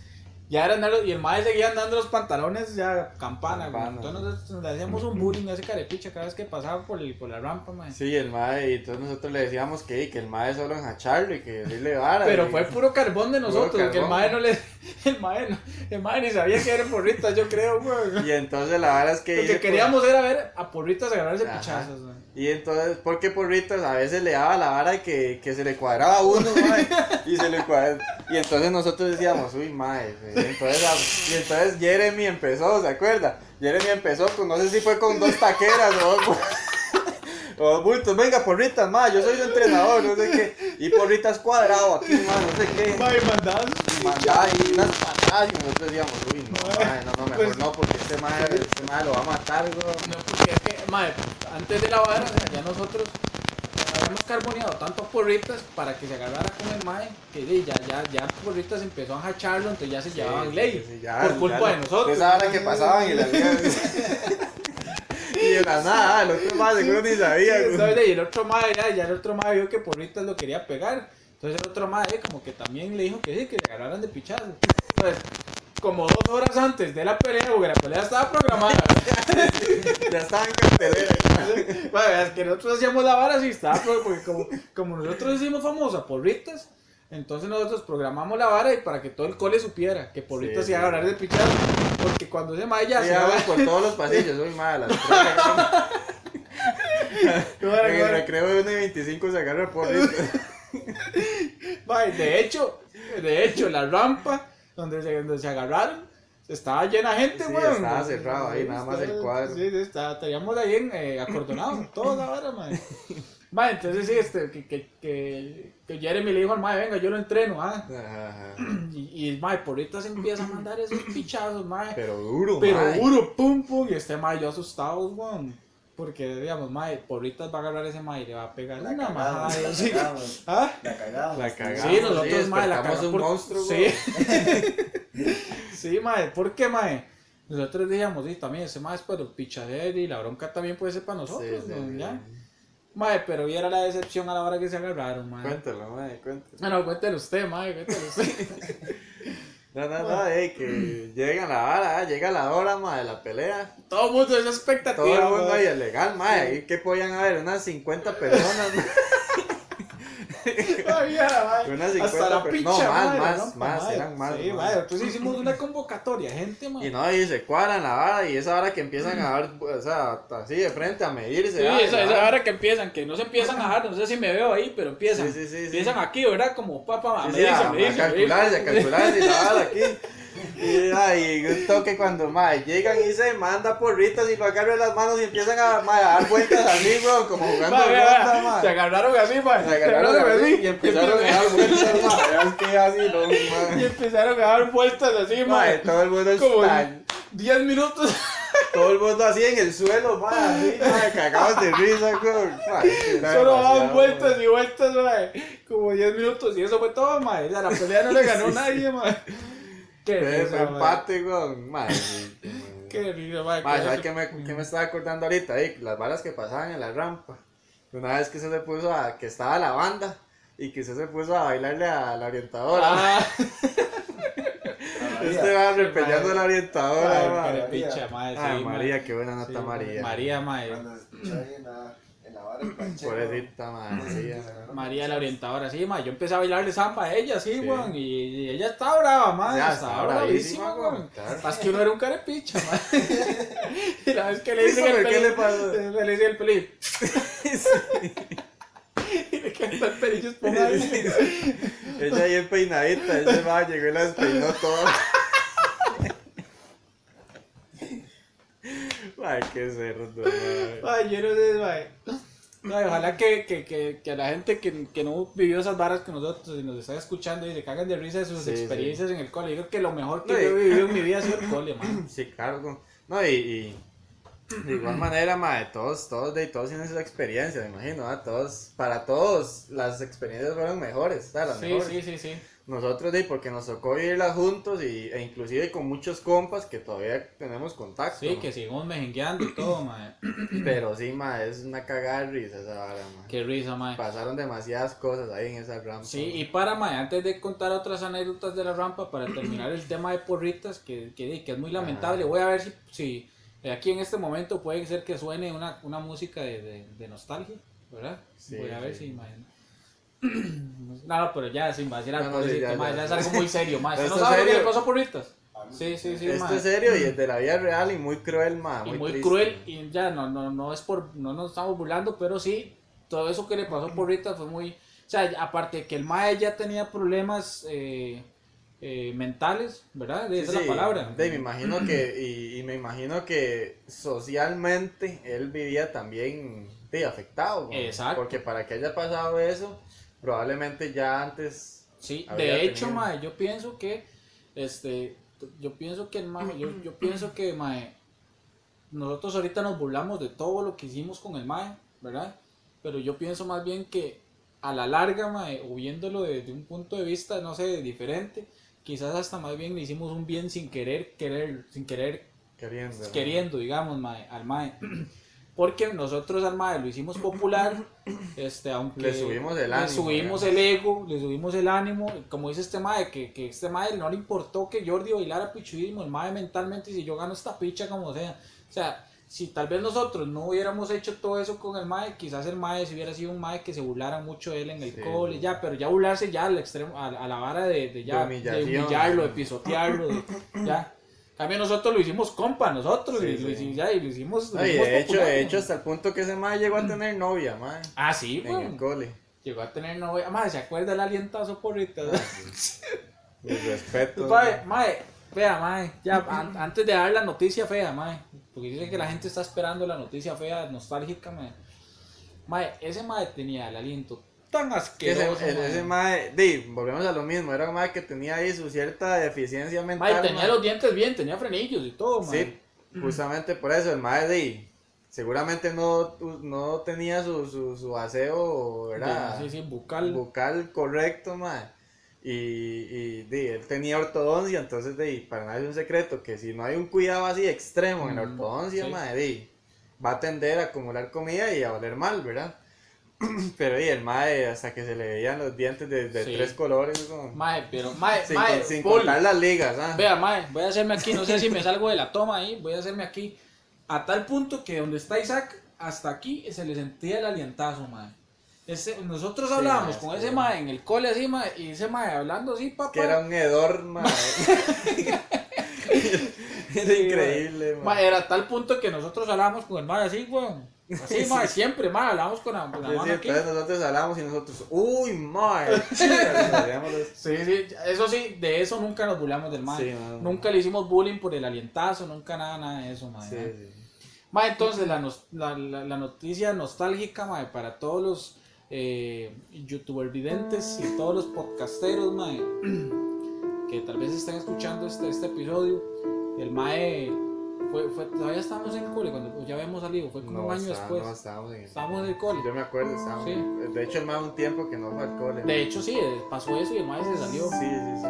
Ya era andar, y el mae seguía andando los pantalones ya campana, güey. Campana. Entonces nosotros le hacíamos un bullying a ese carepicha cada vez que pasaba por, el, por la rampa, mae. Sí, el mae, y entonces nosotros le decíamos que, que el mae solo enjacharlo y que decirle vara. Pero y- fue puro carbón de nosotros, Puro que el carbón. mae no le. El mae, no, el mae ni sabía que eran porritas, yo creo, güey. Y entonces la vara es que... Lo que queríamos era ver a porritas agarrarse Ajá. pichazos, güey. Y entonces, porque Porritos a veces le daba la vara que, que se le cuadraba a uno, mae, y se le cuadra- Y entonces nosotros decíamos, uy, mae. Y entonces, a- y entonces Jeremy empezó, ¿se acuerda? Jeremy empezó con, no sé si fue con dos taqueras o o dos bultos. Venga, Porritas, mae, yo soy su entrenador, no sé qué. Y Porritas cuadrado aquí, mae, no sé qué. Mae, mandaban Mandaba ahí unas patadas y nosotros decíamos, uy, no, mae, no, no, mejor Pues- no, porque este mae, este mae lo va a matar, güey. No, porque es que, madre, antes de la vara, o sea, ya nosotros habíamos carboneado tanto a porritas para que se agarrara con el mae, que ya, ya, ya porritas empezó a hacharlo, entonces ya se llevaban ley. Sí, sí, ya, por culpa ya de nosotros. Esa hora que pasaban y la Y de la nada, el otro más seguro ni sabía. Entonces, y el otro mae, ya, ya el otro mae vio que porritas lo quería pegar. Entonces el otro mae como que también le dijo que sí, que le agarraran de pichazo. Entonces, como dos horas antes de la pelea, porque la pelea estaba programada. Ya estaba en cartelera. Bueno, es que nosotros hacíamos la vara así, estaba, porque porque como, como nosotros hicimos famosa porritas, entonces nosotros programamos la vara y para que todo el cole supiera que porritas Sí, iba a agarrar de pichar, porque cuando se maya Sí, se va por todos los pasillos, soy mala. En el recreo de 1 y 25 se agarra por Mae, de hecho, de hecho, la rampa donde se, donde se agarraron estaba llena de gente, Sí, weón. estaba cerrado ahí, nada más el cuadro. Sí, sí, estaba, teníamos ahí en, eh, acordonado, toda la vara, mae. Mae, entonces sí, este, que, que, que, que Jeremy le dijo al mae, venga, yo lo entreno, ah. Y, mae, por ahorita se empieza a mandar esos pichazos, mae. Pero duro, Pero mae. duro, pum, pum, y este mae yo asustado, weón. Porque, digamos, mae, porritas va a agarrar ese mae y le va a pegar La una cagamos, majada. la sí. cagamos, ¿Ah? la cagamos. La cagamos. Sí, nosotros, sí, mae, la cagamos un por- monstruo, Sí. sí, mae, ¿por qué, mae? Nosotros decíamos, sí, también ese mae es para el pichadero y la bronca también puede ser para nosotros, Sí, ¿no? ¿Ya? Mae, pero viera la decepción a la hora que se agarraron, mae. Cuéntalo, mae, cuéntalo. No, no, cuéntelo usted, mae, cuéntelo usted. No, no, no, ey, que llega la hora, ah, llega la hora, mae, de la pelea. Todo el mundo es expectativa. Todo el mundo es legal, mae, ahí que podían haber unas 50 personas, ya, mae. Unas Hasta 50 la per- picha, no, más, mae, más, ¿no? más, Mae, eran más, Sí, mae, entonces hicimos una convocatoria, gente, mae. Y no, y se cuadran la vara y esa hora que empiezan a dar, o sea, así de frente a medirse. Sí, ah, esa, la esa vara. que empiezan, que no se empiezan a dejar, no sé si me veo ahí, pero empiezan. Sí, sí, sí, empiezan aquí, ¿verdad? Como papá, Sí, me sí, dice, a, me dice, a calcularse, a calcularse y la vara aquí. Y, ay, un toque cuando mae, llegan y se manda porritas y lo agarran las manos y empiezan a, mae, a dar vueltas así, bro, como jugando Mae, ronda, mae. Se agarraron así, mae. Se agarraron así y empezaron a dar vueltas, mae. Es que así, no, Y mae. empezaron a dar vueltas así, Mae, todo el mundo Como está, 10 minutos. todo el mundo así en el suelo, mae, así, mae, cagados de risa, era Solo daban vueltas mae. y vueltas, mae. Como 10 minutos y eso fue todo, mae. O sea, la pelea no le ganó nadie, mae. Qué risa, empate, sí, mae. Qué risa, qué ¿sabes qué me, qué me estaba acordando ahorita? Ahí, las balas que pasaban en la rampa. Una vez que se se puso a. que estaba la banda y que se se puso a bailarle a la orientadora. Ah, este va repeleando a la orientadora, Ay, mae. carepicha, mae, sí, Ay, mae. María, qué buena Sí, nota, María. María, mae. En la, del. Pobrecita, sí, María la orientadora, sí, ma, yo empecé a bailarle samba a ella, sí, Sí. weón, y, y ella estaba brava, ma, Ya, estaba estaba bravísima, weón. claro. Que uno era un carepicha, ma. y la vez que le dicen ¿Eso el pelín, le pasó? le dicen el pelín. y le canta el pelillo esponjado. Ella ahí peinadita, ese va, llegó y la despeinó todo. Ay, qué cerdo, madre. Ay, yo no sé, ma. Ay, ojalá que, que, que, que a la gente que, que no vivió esas varas que nosotros y nos están escuchando y se cagan de risa de sus Sí, experiencias en el cole. Yo creo que lo mejor que No, yo he vivido en mi vida ha sido el cole, man. Sí, claro. No, No, y, y de igual manera, madre, todos, todos, de, todos tienen esa experiencia, me imagino, ¿ah? Todos, para todos, las experiencias fueron mejores, ¿sabes? Las Sí, mejores. sí, sí, sí. Nosotros, de, porque nos tocó vivirlas juntos y, e inclusive con muchos compas que todavía tenemos contacto. Sí, que seguimos mejengueando y todo, mae. Pero sí, madre, es una cagada de risa esa vara, madre. Qué risa, mae. Pasaron demasiadas cosas ahí en esa rampa. Sí, y para, mae, antes de contar otras anécdotas de la rampa, para terminar el tema de porritas, que, que, que es muy lamentable, voy a ver si, si eh, aquí en este momento puede ser que suene una, una música de, de, de nostalgia, ¿verdad? Sí, voy a ver sí. si, mae. No, no, pero ya sin vacilar, No, no, por sí, decirte, ya, mae, ya. ya es algo muy serio, ¿Usted no esto es sabe lo que le serio. pasó a porritas? Sí, sí, sí, Esto es serio y es de la vida real y muy cruel, madre. y muy triste. cruel y ya no, no, no es por, no nos estamos burlando, pero sí, todo eso que le pasó por Rita fue muy, o sea, aparte de que el mae ya tenía problemas eh, eh, mentales, ¿verdad? Sí, Esa es sí, la palabra. de, me imagino que, y, y me imagino que socialmente él vivía también de, afectado. ¿no? Exacto. Porque para que haya pasado eso, probablemente ya antes. Sí, de hecho, tenido- mae, yo pienso que, este, yo pienso que el mae, yo, yo pienso que, mae, nosotros ahorita nos burlamos de todo lo que hicimos con el mae, ¿verdad? Pero yo pienso más bien que a la larga, mae, o viéndolo desde un punto de vista, no sé, diferente, quizás hasta más bien le hicimos un bien sin querer, querer, sin querer, Queriendo. queriendo, digamos, mae, al mae. Porque nosotros al mae lo hicimos popular, este, aunque Le subimos el le ánimo, subimos el ego, le subimos el ánimo, como dice este mae, que, que este mae no le importó que Jordi bailara pichudismo, el mae mentalmente, si yo gano esta picha como sea, o sea, si tal vez nosotros no hubiéramos hecho todo eso con el mae, quizás el mae si hubiera sido un mae que se burlara mucho de él en el Sí, cole, ya, pero ya burlarse ya al extremo, a, a la vara de, de ya, De de, humillación. humillarlo, de pisotearlo, de- ya. También nosotros lo hicimos compa, nosotros, Sí, y, lo hicimos, ya, y lo hicimos. lo de hecho, popular, de hecho, hasta el punto que ese mae llegó a tener novia, mae, Ah, sí, en el cole. Llegó a tener novia. Madre, ¿se acuerda el alientazo porrita? Mis respetos. Mae, mae, vea, mae, ya an- antes de dar la noticia fea, mae, porque dice que la gente está esperando la noticia fea, nostálgica, mae. Mae, ese mae tenía el aliento tan Que ese, asqueroso. el- mae. ese mae, di, volvemos a lo mismo, era un mae que tenía ahí su cierta deficiencia mental. Mae, tenía mae. los dientes bien, tenía frenillos y todo, mae. Sí, justamente por eso, el mae di, seguramente no, no tenía su, su, su aseo, ¿verdad? Sí, sí, bucal. Bucal correcto, mae. Y, y di, él tenía ortodoncia, entonces di, para nadie es un secreto que si no hay un cuidado así extremo en la ortodoncia, sí. mae, di, va a tender a acumular comida y a oler mal, ¿verdad? Pero di, el mae, hasta que se le veían los dientes de, de Sí. tres colores, como- Mae, pero, mae, sin, mae, sin full. contar las ligas, ¿ah? Vea, mae, voy a hacerme aquí, no sé si me salgo de la toma ahí, voy a hacerme aquí. A tal punto que donde está Isaac, hasta aquí se le sentía el alientazo, mae. Ese, nosotros Sí, hablábamos mae, con es ese mae en el cole así, mae, y ese mae hablando así, papá. que era un hedor, mae. era increíble, mae. Mae, era a tal punto que nosotros hablábamos con el mae así, weón. Así, mae, siempre, mae, hablábamos con la, con la Sí, mano aquí. nosotros hablamos y nosotros, uy, mae, Sí, sí, eso sí, de eso nunca nos burlamos del mae. Sí. Nunca le hicimos bullying por el alientazo, nunca nada, nada de eso, mae. Sí, ¿eh? sí. Ma, entonces la, la, la- noticia nostálgica ma, para todos los eh, youtuber videntes y todos los podcasteros ma, que tal vez estén escuchando este, este episodio. El Mae fue, fue, todavía estábamos en el cole cuando ya habíamos salido, fue como No, un año está- después. No, estábamos en Estábamos en el cole. Yo me acuerdo, estábamos. Sí. De hecho, el más un tiempo que no fue al cole. De hecho, sí, eh, pasó eso y el Mae se salió. Sí, sí, sí.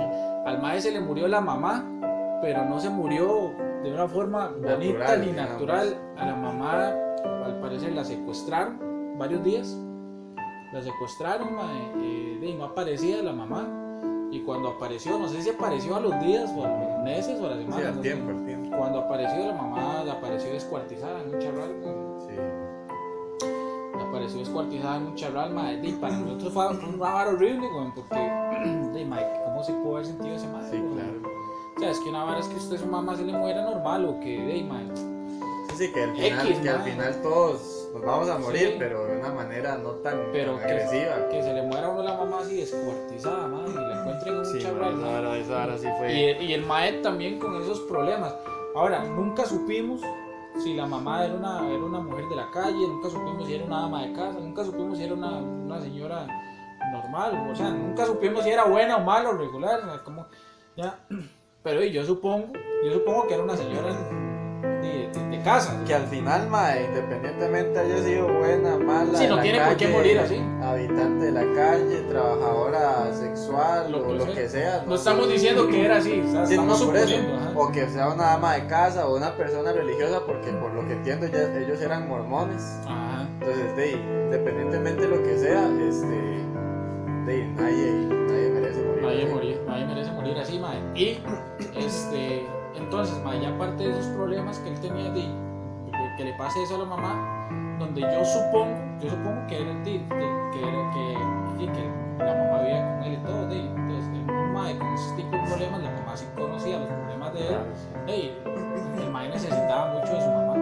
Al Mae se le murió la mamá, pero no se murió de una forma bonita Natural, ni digamos. natural. A la mamá, al parecer, la secuestraron varios días. La secuestraron, mae, eh, y no aparecía la mamá. Y cuando apareció, no sé si apareció a los días o a los meses o a las Sí, semanas. al no sé. tiempo, al tiempo. Cuando apareció la mamá, la apareció descuartizada, en un charral. Sí. apareció descuartizada en un charral, mae. Y para nosotros fue un vara horrible, weón, porque, de, mae, ¿cómo se pudo haber sentido ese mae? Sí, claro. O sea, es que una vara es que usted su mamá se le muera normal o que, de, mae. Sí, sí, que al final, X, que al final todos nos vamos a morir, Sí. pero de una manera no tan, Pero tan que, agresiva. que se le muera a uno la mamá así descuartizada, mae, y la encuentren en un Sí, charral, mae, esa mae. vara- esa vara sí fue. Y el, y el también con esos problemas. Ahora, nunca supimos si la mamá era una, era una mujer de la calle, nunca supimos si era una ama de casa, nunca supimos si era una, una señora normal, o sea, nunca supimos si era buena o mala o regular, o sea, como, ya. Pero yo supongo, yo supongo que era una señora de casa. Que al final, mae, independientemente haya sido buena, mala, Sí, no tiene por qué morir así. Habitante de la calle, trabajadora sexual Lo o lo sea. que sea. No estamos diciendo que era así, o sea, Sí, no, estamos eso. ajá. O que sea una ama de casa o una persona religiosa, porque por lo que entiendo ya, ellos eran mormones. Ajá. Entonces, de, independientemente de lo que sea, este, de, nadie, nadie merece morir. Nadie morir, nadie merece morir así, mae. Y este, entonces, mae, ya aparte de esos problemas que él tenía de, de que le pase eso a la mamá, donde yo supongo, yo supongo que era el tío, que que, que, que la mamá vivía con él y todo, de, entonces el mae con esos tipos de problemas, la mamá sí conocía los problemas de él, Ey, el mae necesitaba mucho de su mamá.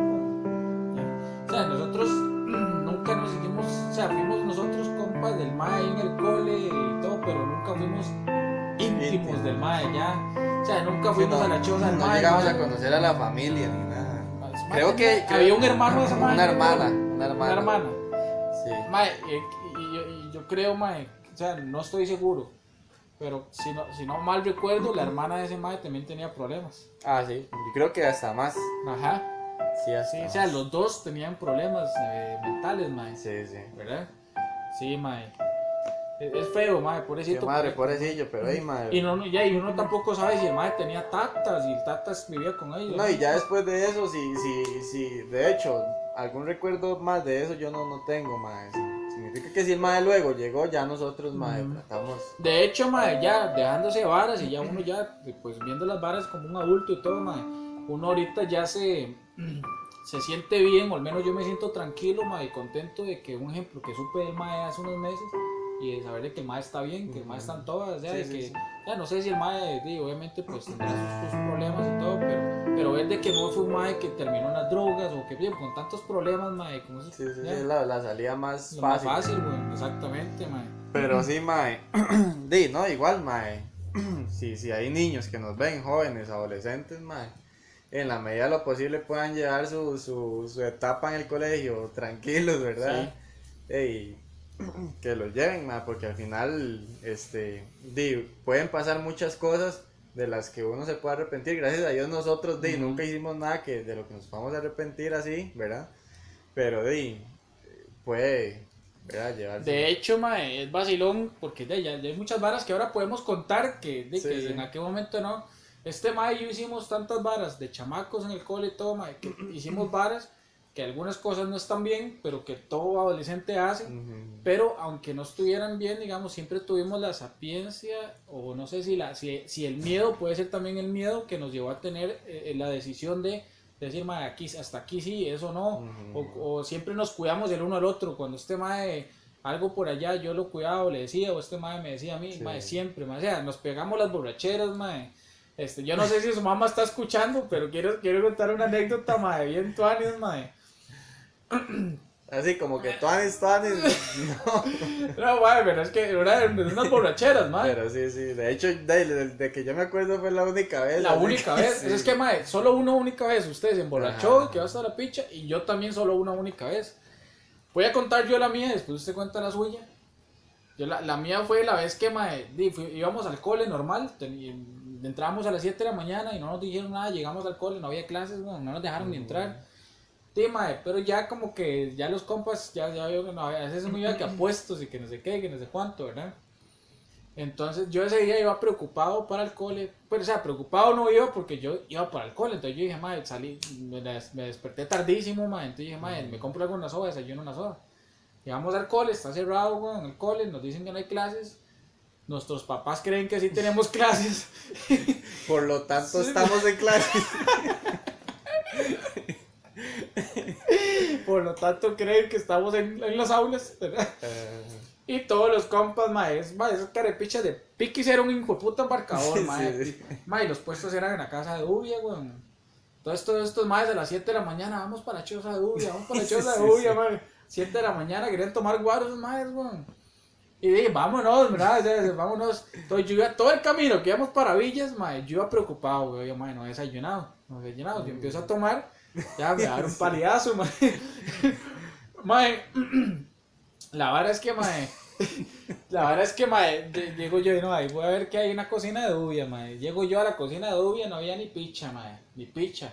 O sea, nosotros nunca nos hicimos, o sea, fuimos nosotros compas del mae en el cole y todo, pero nunca fuimos íntimos del mae ya. O sea, nunca fuimos no, a la choza del no mae. llegamos mae. a conocer a la familia ni nada. Mae, Creo que tenía- había un hermano de esa mae. Una hermana, una hermana. Una hermana. Sí. Mae, y, y yo, y yo creo, mae, o sea, no estoy seguro. Pero si no, si no mal recuerdo, la hermana de ese mae también tenía problemas. Ah, sí. Yo creo que hasta más. Ajá. Sí, hasta Sí, o sea, los dos tenían problemas eh, mentales, mae. Sí, sí. ¿Verdad? Sí, mae. Es, feo, Qué pobrecito. madre, porque- pobrecillo, pero ahí, madre. Y, no, ya, y uno tampoco sabe si el mae tenía tatas y el tatas vivía con ellos. No, y ya después de eso, si, si, si, de hecho, algún recuerdo más de eso yo no, no tengo, más. Significa que si el mae luego llegó, ya nosotros, mae, Ujú. tratamos. De hecho, mae, ya dejándose varas y ya uno ya, pues viendo las varas como un adulto y todo, mae, uno ahorita ya se, se siente bien, o al menos yo me siento tranquilo, y contento de que un ejemplo que supe del mae hace unos meses y de saber de que el mae está bien, que el mae está en todas, ya, Sí, de sí, que, sí. ya no sé si el mae, obviamente, pues tendrá sus, sus problemas y todo, pero, pero ver de que no fue un mae que terminó en las drogas o que, bien, con tantos problemas, mae, Sí, sí, ya, sí, es la, la salida más lo más fácil. fácil, güey, exactamente, mae. Pero sí, mae. Di, no, igual, mae. Si, si hay niños que nos ven, jóvenes, adolescentes, mae. En la medida de lo posible puedan llevar su, su, su etapa en el colegio tranquilos, ¿verdad? Ey, que lo lleven, mae, porque al final, este, di, pueden pasar muchas cosas de las que uno se puede arrepentir. Gracias a Dios nosotros, di, Ujú. nunca hicimos nada que de lo que nos vamos a arrepentir así, ¿verdad? Pero, di, puede, ¿verdad? Llevarse. De hecho, mae, es vacilón porque de, ya, hay muchas varas que ahora podemos contar que, de, Sí, que sí. en aquel momento no. Este mae y yo hicimos tantas varas de chamacos en el cole y todo, mae, que hicimos varas que algunas cosas no están bien, pero que todo adolescente hace. Pero aunque no estuvieran bien, digamos, siempre tuvimos la sapiencia, o no sé si, la, si, si el miedo puede ser también el miedo que nos llevó a tener eh, la decisión de decir, mae, aquí, hasta aquí sí, eso no. O, o siempre nos cuidamos el uno al otro. Cuando este mae algo por allá yo lo cuidaba o le decía, o este mae me decía a mí, Sí. mae, siempre, mae, o sea, nos pegamos las borracheras, mae. Este, yo no sé si su mamá está escuchando, pero quiero, quiero contar una anécdota, mae, bien tuanis, mae. Así como que tuanis, tuanis. No. No, pero es que era de unas borracheras, mae. Pero sí, sí. De hecho, de, de- de que yo me acuerdo fue la única vez. La única que vez, sí. es que mae, solo una única vez, usted se emborrachó, Ajá. que va hasta la picha, y yo también solo una única vez. Voy a contar yo la mía, después usted cuenta la suya. Yo la, la mía fue la vez que fui- íbamos al cole normal, teni- entrábamos a las 7 de la mañana y no nos dijeron nada, llegamos al cole, no había clases, bueno, no nos dejaron ni entrar. Sí, mae, pero ya como que ya los compas, ya, ya veo que no, a veces me iba que apuestos y que no sé qué, que no sé cuánto, ¿verdad? Entonces yo ese día iba preocupado para el cole, pero o sea, preocupado no iba porque yo iba para el cole, entonces yo dije, madre, salí, me, des- me desperté tardísimo, madre, entonces dije, madre, me compro alguna soda, desayuno una soda. Llegamos al cole, está cerrado, weón, el cole, nos dicen que no hay clases, nuestros papás creen que sí tenemos clases, Por lo tanto, estamos en clase. por lo tanto creen que estamos en, en las aulas, ¿verdad? Eh, Y todos los compas, mae, es, mae, esos carepichas de piquis era un hijo de puta embarcador, Sí, mae. sí. Mae, y los puestos eran en la casa de Ubia, weón. Entonces todos estos maes de las 7 de la mañana, vamos para la choza de Ubia, vamos para la choza de Ubia, mae. 7 de la mañana querían tomar guaros esos maes, weón. Y dije, vámonos, ¿verdad? O sea, vámonos. Entonces yo iba todo el camino que íbamos para Villas, mae, yo iba preocupado, weón. Yo, mae, no he desayunado, no he desayunado. Yo empiezo a tomar, ya me dar un paliazo, mae. La vara es que, mae, la verdad es que, mae, lle- llego yo y no, ahí voy a ver que hay una cocina de Ubia, mae. Llego yo a la cocina de Ubia, no había ni picha, mae, ni picha.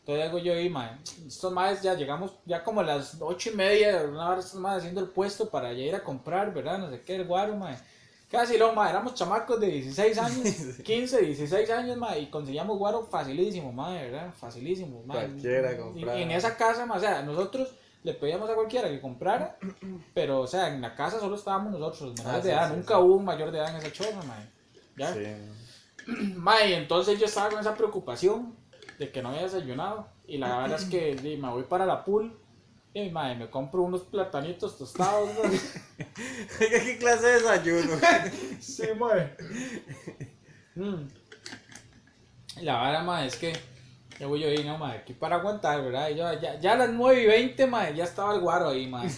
Entonces llego yo y, mae, estos maes ya llegamos, ya como a las ocho y media, una hora estos maes haciendo el puesto para ya ir a comprar, ¿verdad? No sé qué, el guaro, mae. Casi lo, mae, éramos chamacos de 16 años, 15, 16 años, mae, y conseguíamos guaro facilísimo, mae, ¿verdad? Facilísimo, mae. Cualquiera Y- compraba. Y en esa casa, mae, o sea, nosotros le pedíamos a cualquiera que comprara, pero, o sea, en la casa solo estábamos nosotros, los menores Ah, de edad. sí, Nunca sí. hubo un mayor de edad en esa choza, mae. ¿Ya? sí. Mae, entonces yo estaba con esa preocupación de que no había desayunado. Y la verdad es que di, me voy para la pool. Y mae, me compro unos platanitos tostados. Oiga, ¿qué clase de desayuno? Sí, mae. Mm. La verdad, mae, es que yo voy yo ahí, no, mae, aquí para aguantar, ¿verdad? Y yo, ya, ya a las 9 y 20, mae, ya estaba el guaro ahí, mae.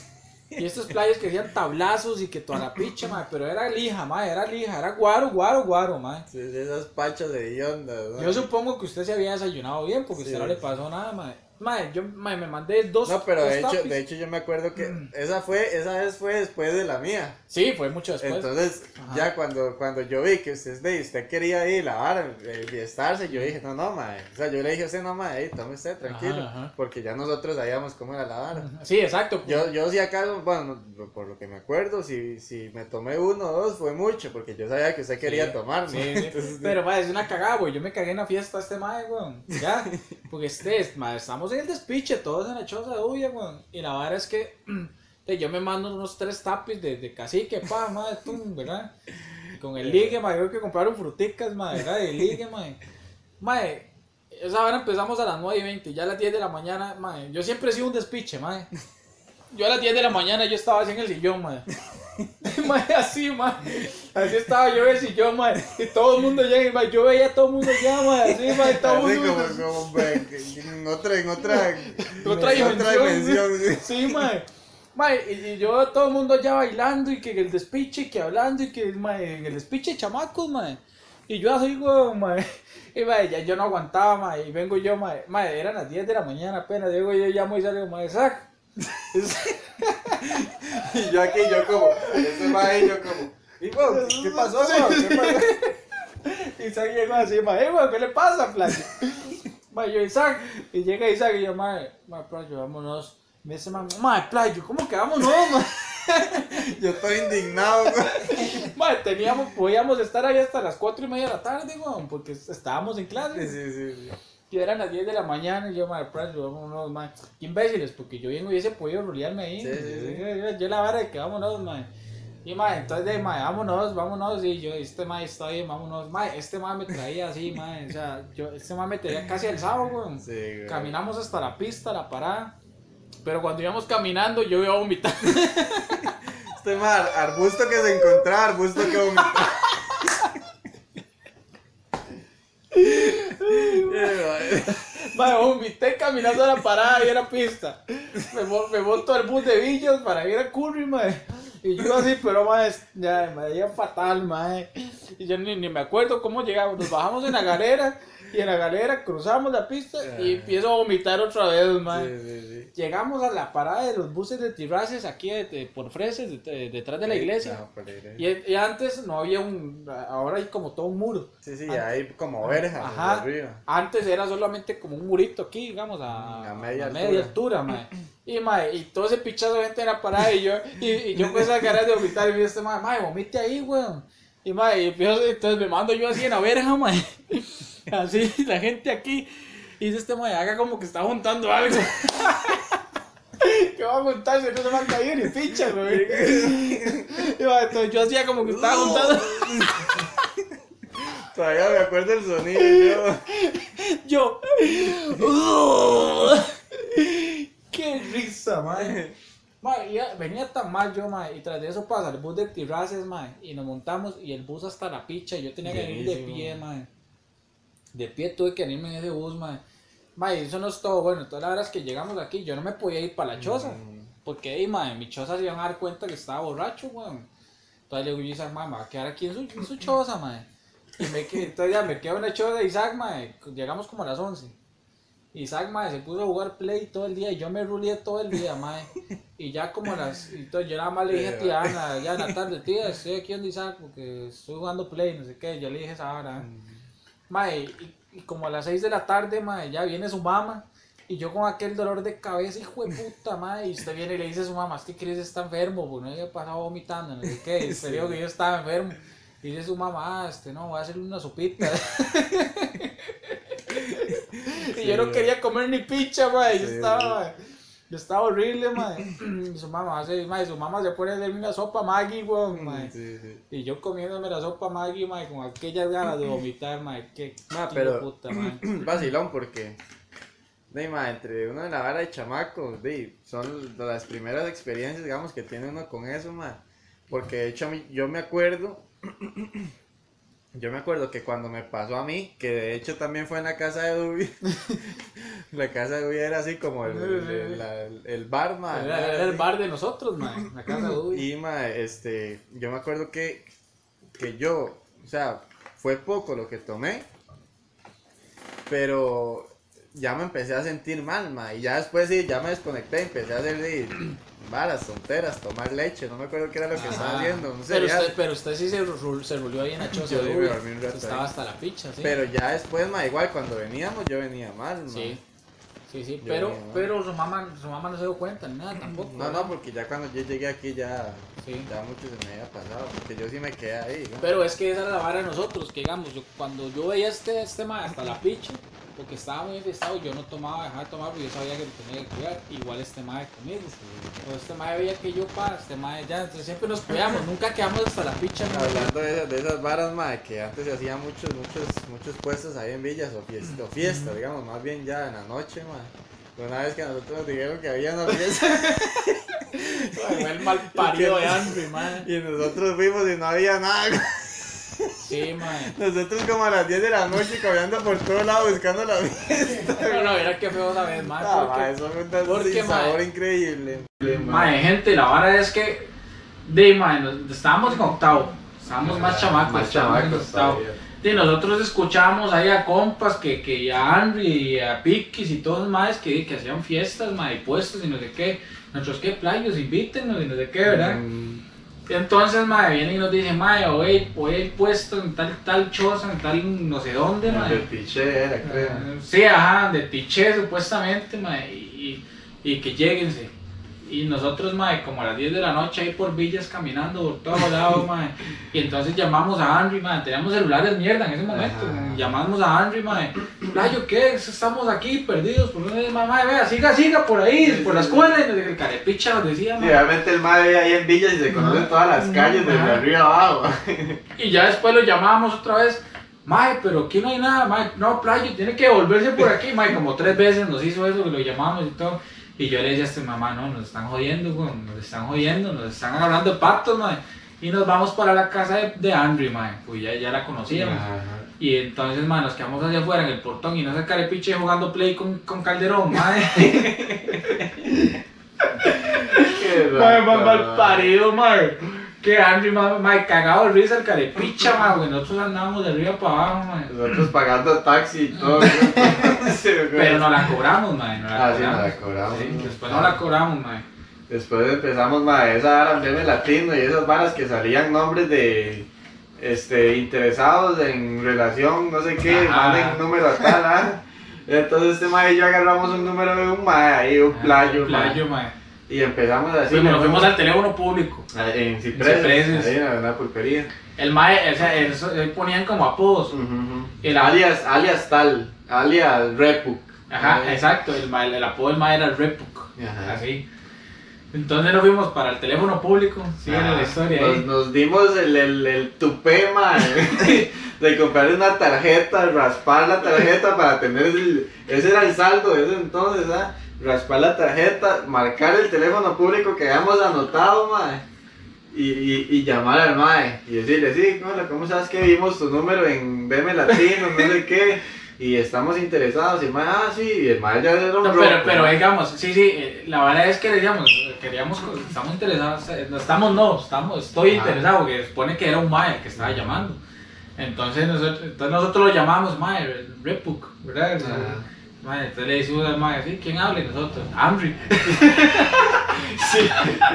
Y estos playas que hacían tablazos y que toda la picha, mae, pero era lija, mae, era lija, era guaro, guaro, guaro. Sí, sí, esas pachas de ¿no? Yo supongo que usted se había desayunado bien, porque a usted Sí. no le pasó nada, mae. Mae, yo mae, me mandé dos. No, pero dos de hecho, tapis. de hecho yo me acuerdo que Mm. esa fue, esa vez fue después de la mía. Sí, fue mucho después. Entonces, Ajá. ya cuando, cuando yo vi que usted, usted quería ir lavar, eh, fiestarse, yo dije, no, no, mae. O sea, yo le dije a usted, no, ahí, tome usted, tranquilo. Ajá, ajá. Porque ya nosotros sabíamos cómo era lavar. Sí, exacto. pues. Yo, yo si acaso, bueno, no, por lo que me acuerdo, si, si me tomé uno o dos fue mucho, porque yo sabía que usted quería Sí, tomar, sí, ¿no? sí. Entonces, Pero, mae, es una cagada, güey. Yo me cagué en la fiesta este mae, weón. Ya. Porque este, mae, estamos en el despiche, todos en la choza de Uya, weón. Y la verdad es que yo me mando unos tres tapis de, de cacique, pa, mae, tum, ¿verdad? Con el ligue, mae, creo que compraron fruticas, mae, ¿verdad? El ligue, mae. Mae, esa hora empezamos a las 9 y 20, ya a las 10 de la mañana, mae. Yo siempre he sido un despiche, mae. Yo a las 10 de la mañana yo estaba así en el sillón, mae. Mae, así, mae. Así estaba yo en el sillón, mae. Y todo el mundo llega, mae, yo veía a todo el mundo ya, mae. Así, mae, todo así mundo. como, como, mae, en otra, en otra, Otra en otra dimensión, dimensión, sí. Sí, mae. Mae, y, y yo todo el mundo ya bailando y que el despiche, que hablando y que mae, el despiche de chamacos, mae. Y yo así, weón, mae. Y mae, ya yo no aguantaba, mae. Y vengo yo, mae. Mae, eran las 10 de la mañana apenas. Digo yo llamo y salgo, mae, sac. Y yo aquí, yo como, ese mae, yo como, y wow, ¿qué, pasó, weón? ¿Qué pasó? Isaac llegó así, mae, "Eh, weón, ¿qué le pasa, Playo? mae, yo, Isaac. Y llega Isaac y yo, mae, mae, Playo, vámonos. Me dice, mae, Playo, ¿cómo que vámonos, mae? Yo estoy indignado. Mae, teníamos, podíamos estar ahí hasta las 4 y media de la tarde, weón, porque estábamos en Sí, clase. sí, sí, sí. Y eran las 10 de la mañana y yo, mae, Playo, vámonos, mae. Qué imbéciles, porque yo bien hubiese podido rolearme ahí. Sí, sí, sí. Yo, yo- yo la vara de que vámonos, mae. Y mae, entonces de mae, vámonos, vámonos, y yo, este mae está bien, vámonos, mae, este mae me traía así, mae, o sea, yo, este mae me traía casi al sábado, weón. Sí, güey. Caminamos hasta la pista, la parada, pero cuando íbamos caminando yo iba a vomitar. Este mae, arbusto que se encontraba, arbusto que vomitaba. Eh, Mae, vomité caminando a la parada y era pista. Me, me monto al bus de Villas para ir a Curry, mae. Y yo así, pero mae, ya me fatal, mae. Y yo ni, ni me acuerdo cómo llegamos. Nos bajamos en la galera y en la galera cruzamos la pista y empiezo a vomitar otra vez, mae. Sí, sí, sí. Llegamos a la parada de los buses de Tirraces aquí de- de- por Freses, de- de- detrás de la iglesia. No, Y, y antes no había un, ahora hay como todo un muro. Sí, sí, hay como verjas Ajá. arriba. Antes era solamente como un murito aquí, digamos, a, A media a media altura, mae. Y, mae, y todo ese pichazo de gente en la parada y yo, y, y yo con esas ganas de vomitar y me dice este mae, mae, vomite ahí, weón. Y mae, y empiezo- entonces me mando yo así en la verja, mae. Así, la gente aquí. Y dice este mae, haga como que está juntando algo. ¿Qué va a juntar si no se va a caer ni picha, güey? Mae, entonces yo hacía como que estaba juntando. Todavía me acuerdo el sonido. Yo, Yo. Qué risa, venía tan mal yo, mae, y tras de eso pasa el bus de Tirraces, mae, y nos montamos y el bus hasta la picha, y yo tenía que venir de pie, mae. De pie tuve que venirme en ese bus, mae. Mae, eso no es todo bueno, todas las horas que llegamos aquí, yo no me podía ir para la choza, Mm. porque, ahí, mae, mi choza se iban a dar cuenta que estaba borracho, weón. Entonces le digo yo Isaac, mae, me voy a quedar aquí en su, en su choza, mae. Y me quedé, entonces ya me quedo en la choza de Isaac, mae, llegamos como a las 11. Isaac, mae, se puso a jugar play todo el día y yo me ruleé todo el día, mae. Y ya como las. Entonces yo nada más le dije a tía Ana, ya en la tarde, tía, estoy aquí donde Isaac porque estoy jugando play, no sé qué. Yo le dije esa hora. Mae, y, y como a las 6 de la tarde, mae, ya viene su mamá. Y yo con aquel dolor de cabeza, hijo de puta, mae. Y usted viene y le dice a su mamá, este Chris está enfermo, porque no había pasado vomitando, no sé qué. Y usted dijo que yo estaba enfermo. Y dice su mamá, ah, este, no, voy a hacerle una sopita. y yo no quería comer ni picha, mae. Yo Sí, estaba, mae, Yo estaba horrible, mae. Y su mamá hace, mae, su mamá se pone a hacerme una sopa Maggi, weón. Sí, sí. Y yo comiéndome la sopa Maggi, mae, con aquellas ganas de vomitar, mae. Qué Ma, qué pero- puta, mae. Vacilón porque, de, ma, entre uno de la vara de chamaco, de, son las primeras experiencias, digamos, que tiene uno con eso, ma. Porque de hecho a mí- yo me acuerdo, yo me acuerdo que cuando me pasó a mí, que de hecho también fue en la casa de Dubi, la casa de Dubi era así como el, el, la- el bar, ma. Era, era el bar de nosotros, mae. La casa de Uy. Y ma, este, yo me acuerdo que, que yo, o sea, fue poco lo que tomé, pero ya me empecé a sentir mal, ma, y ya después sí, ya me desconecté, empecé a hacer de, varas, tonteras, tomar leche, no me acuerdo qué era lo que estaba haciendo, un pero, usted, pero usted sí se, ru- se rulió ahí en la choza Yo sí dormí un rato Estaba ahí. hasta la picha, sí. Pero ya después, ma, igual cuando veníamos, yo venía mal, ma. Sí. Sí, sí, Yo pero, venía pero su mamá, su mamá no se dio cuenta ni nada tampoco. No, no, porque ya cuando yo llegué aquí ya, Sí. ya mucho se me había pasado, porque yo sí me quedé ahí, ¿no? Pero es que esa era la vara de nosotros, que digamos, yo, cuando yo veía este, este mae hasta la picha, porque estaba muy infestado, yo no tomaba, dejaba de tomar porque yo sabía que tenía que cuidar. Igual este mae conmigo. Pero este mae veía que yo para, este mae ya, entonces siempre nos cuidamos, nunca quedamos hasta la picha. Hablando de esas, de esas varas, ma, que antes se hacían muchos, muchos, muchos puestos ahí en villas o fiesta, o fiesta, digamos, más bien ya en la noche, ma. Una vez que a nosotros nos dijeron que había una fiesta Fue el mal parido de Andrew, mae. y nosotros fuimos y no había nada. Sí, mae. Nosotros como a las 10 de la noche caminando por todos lados buscando la fiesta. No, no, era que feo esa vez, mae. Ah, porque- eso fue un porque, sin sabor increíble. Mae, gente, la vara es que. De, mae, nos- estábamos en octavo. Estábamos más chamacos. Más estábamos en chamacos octavo. todavía. Y nosotros escuchábamos ahí a compas que, que a Andrew y a Piquis y todos los maes que, que hacían fiestas, mae, y puestos y no sé qué. Nosotros, ¿qué playos? Invítenos y no sé qué, ¿verdad? Mm, Y entonces, mae, viene y nos dice, mae, hoy, hoy hay puesto en tal, tal choza, en tal no sé dónde, el mae. del piché era, creo. Ah, Sí, ajá, de Tiché supuestamente, y, y, y que lleguense. Y nosotros, mae, como a las 10 de la noche ahí por villas caminando por todos lados, mae. Y entonces llamamos a Henry, mae, teníamos celulares mierda en ese momento. Ajá. Llamamos a Henry, mae. Playo, ¿qué? Estamos aquí perdidos. Por una mamá, vea, siga, siga por ahí, por la escuela. Y el carepicha nos decía, Sí, mae. obviamente el vive ahí en villas y se conocen Ajá. todas las calles desde arriba abajo. Y ya después lo llamábamos otra vez. Mae, pero aquí no hay nada, mae. No, playo, tiene que volverse por aquí, mae. Como tres veces nos hizo eso, que lo llamamos y todo. Y yo le decía a este mamá, no, nos están jodiendo, güey, nos están jodiendo, nos están agarrando de patos, mae. Y nos vamos para la casa de, de Andrew, mae. Pues ya, ya la conocíamos. Y entonces, mae, nos quedamos allá afuera en el portón y no se carepiche jugando play con, con Calderón, mae. Qué rata, mal parido, mae. Que Andrew, mae, mae, cagado de risa el carepicha, mae, güey. Nosotros andábamos de arriba para abajo, mae. Nosotros pagando taxi y todo. Pero no la cobramos, mae. No la Ah, sí, no la cobramos. Sí, después no la cobramos, mae. Después empezamos, ma, esa vara meme latino y esas varas que salían nombres de este interesados en relación, no sé qué, Ajá. manden número a tal, ¿ah? Entonces este ma y yo agarramos un número de un ma ahí, un playo, Un ma, playo, mae. Y empezamos así. Bueno, nos ¿no? fuimos al teléfono público. En Cipreses, ahí en la pulpería. El mae, o sea, eso, él ponían como apodos. El- alias, alias tal, alias Repuk. Ajá, exacto. El, mae- el apodo del mae era el Repuk. Ajá. Así. Entonces nos fuimos para el teléfono público. Sigue Ah, la historia nos, ahí. nos dimos el, el, el tupé, mae, de comprar una tarjeta, raspar la tarjeta para tener el, ese era el saldo de ese entonces, ¿ah? Raspar la tarjeta, marcar el teléfono público que habíamos anotado, mae, y, y, y llamar al mae y decirle, sí, hola, ¿cómo sabes que vimos tu número en BM Latino, no sé qué? Y estamos interesados, y el mae, ah, sí, y el mae ya era un No, pero, pero digamos, sí, sí, eh, la verdad es que decíamos, queríamos, estamos interesados, eh, no estamos, no, estamos, estoy Ajá. interesado, porque supone que era un mae que estaba llamando. Entonces nosotros, entonces nosotros lo llamamos mae, el Repuk, ¿verdad? Ajá. mae, entonces le decimos al mae, ¿sí? ¿quién habla? Y nosotros, Amri. Sí,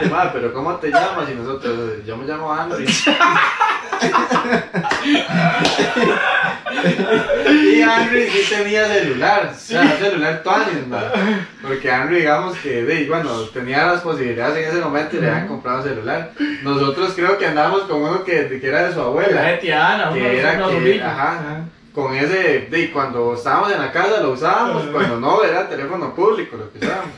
y, mae, pero ¿cómo te llamas? Y nosotros, yo me llamo Andri. Y Henry sí tenía celular, o sea, un celular Tuanis. Porque Henry, digamos que, de, bueno, tenía las posibilidades en ese momento y le habían comprado un celular. Nosotros creo que andábamos con uno que, que era de su La abuela. de Tiana, Que era que- rubillos. ajá. Con ese, de, cuando estábamos en la casa lo usábamos, cuando no, era teléfono público lo que usábamos.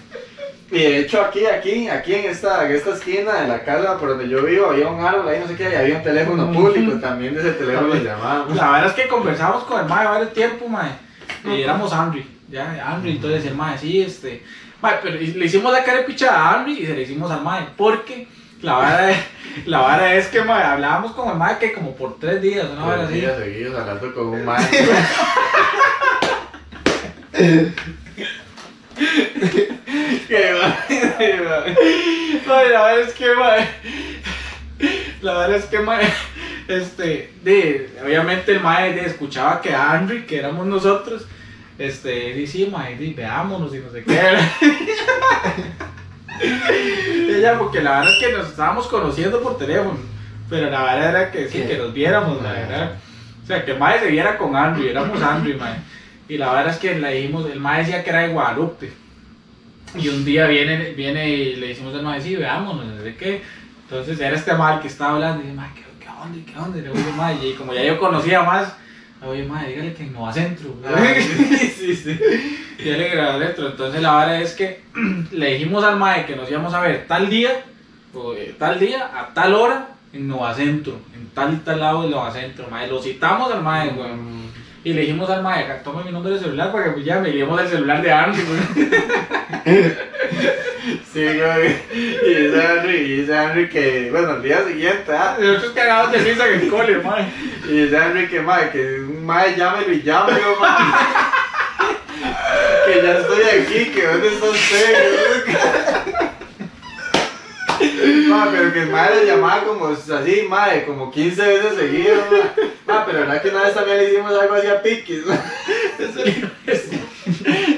Y de hecho aquí, aquí, aquí en esta, en esta esquina de la casa por donde yo vivo había un árbol ahí no sé qué, y había un teléfono público también de ese teléfono llamábamos. La verdad es que conversamos con el mae varios tiempos, mae. Y éramos Henry, ya, Henry, entonces el mae, sí, este. Mae, pero le hicimos la cara de picha a Henry y se le hicimos al mae, porque la vara es, la vara es que mae, hablábamos con el mae que como por tres días, una vara Tres así. días seguidos hablando con un maestro. Qué mae, mae, la verdad es que mae, la verdad es que mae, este, de, obviamente el mae de, escuchaba que Henry, que éramos nosotros, este, dice, sí, di, veámonos y no sé qué. Ella, porque la verdad es que nos estábamos conociendo por teléfono, pero la verdad era que sí, que nos viéramos, la verdad. O sea, que el mae se viera con Henry, éramos Henry, mae. Y la verdad es que le dijimos, el mae decía que era de Guadalupe. Y un día viene, viene y le decimos al mae, sí, veámonos, no sé qué. Entonces era este mae que estaba hablando y dice, mae, ¿qué, qué onda? ¿Qué onda? Y le digo, mae, y como ya yo conocía más, oye, mae, dígale que en Nova Centro. sí, sí. Y ya le grabé dentro. Entonces la verdad es que le dijimos al mae que nos íbamos a ver tal día, o, eh, tal día, a tal hora, en Nova Centro, en tal y tal lado de Nova Centro, mae. Lo citamos al mae, weón. Y le dijimos al mae, tome mi número de celular para que me llame. Y le dimos el celular de weón. Sí, güey. Y dice Henry, y dice Henry que, bueno, el día siguiente, ah, Y Nosotros cagados de risa en el cole, mae. y dice Henry que, madre, que un madre llámelo y llámelo, madre. que ya estoy aquí, que dónde está usted. Ma, pero que el madre le llamaba como así, madre, como 15 veces seguido, ma. Ma, pero verdad que una vez también le hicimos algo así a Piquis, ma.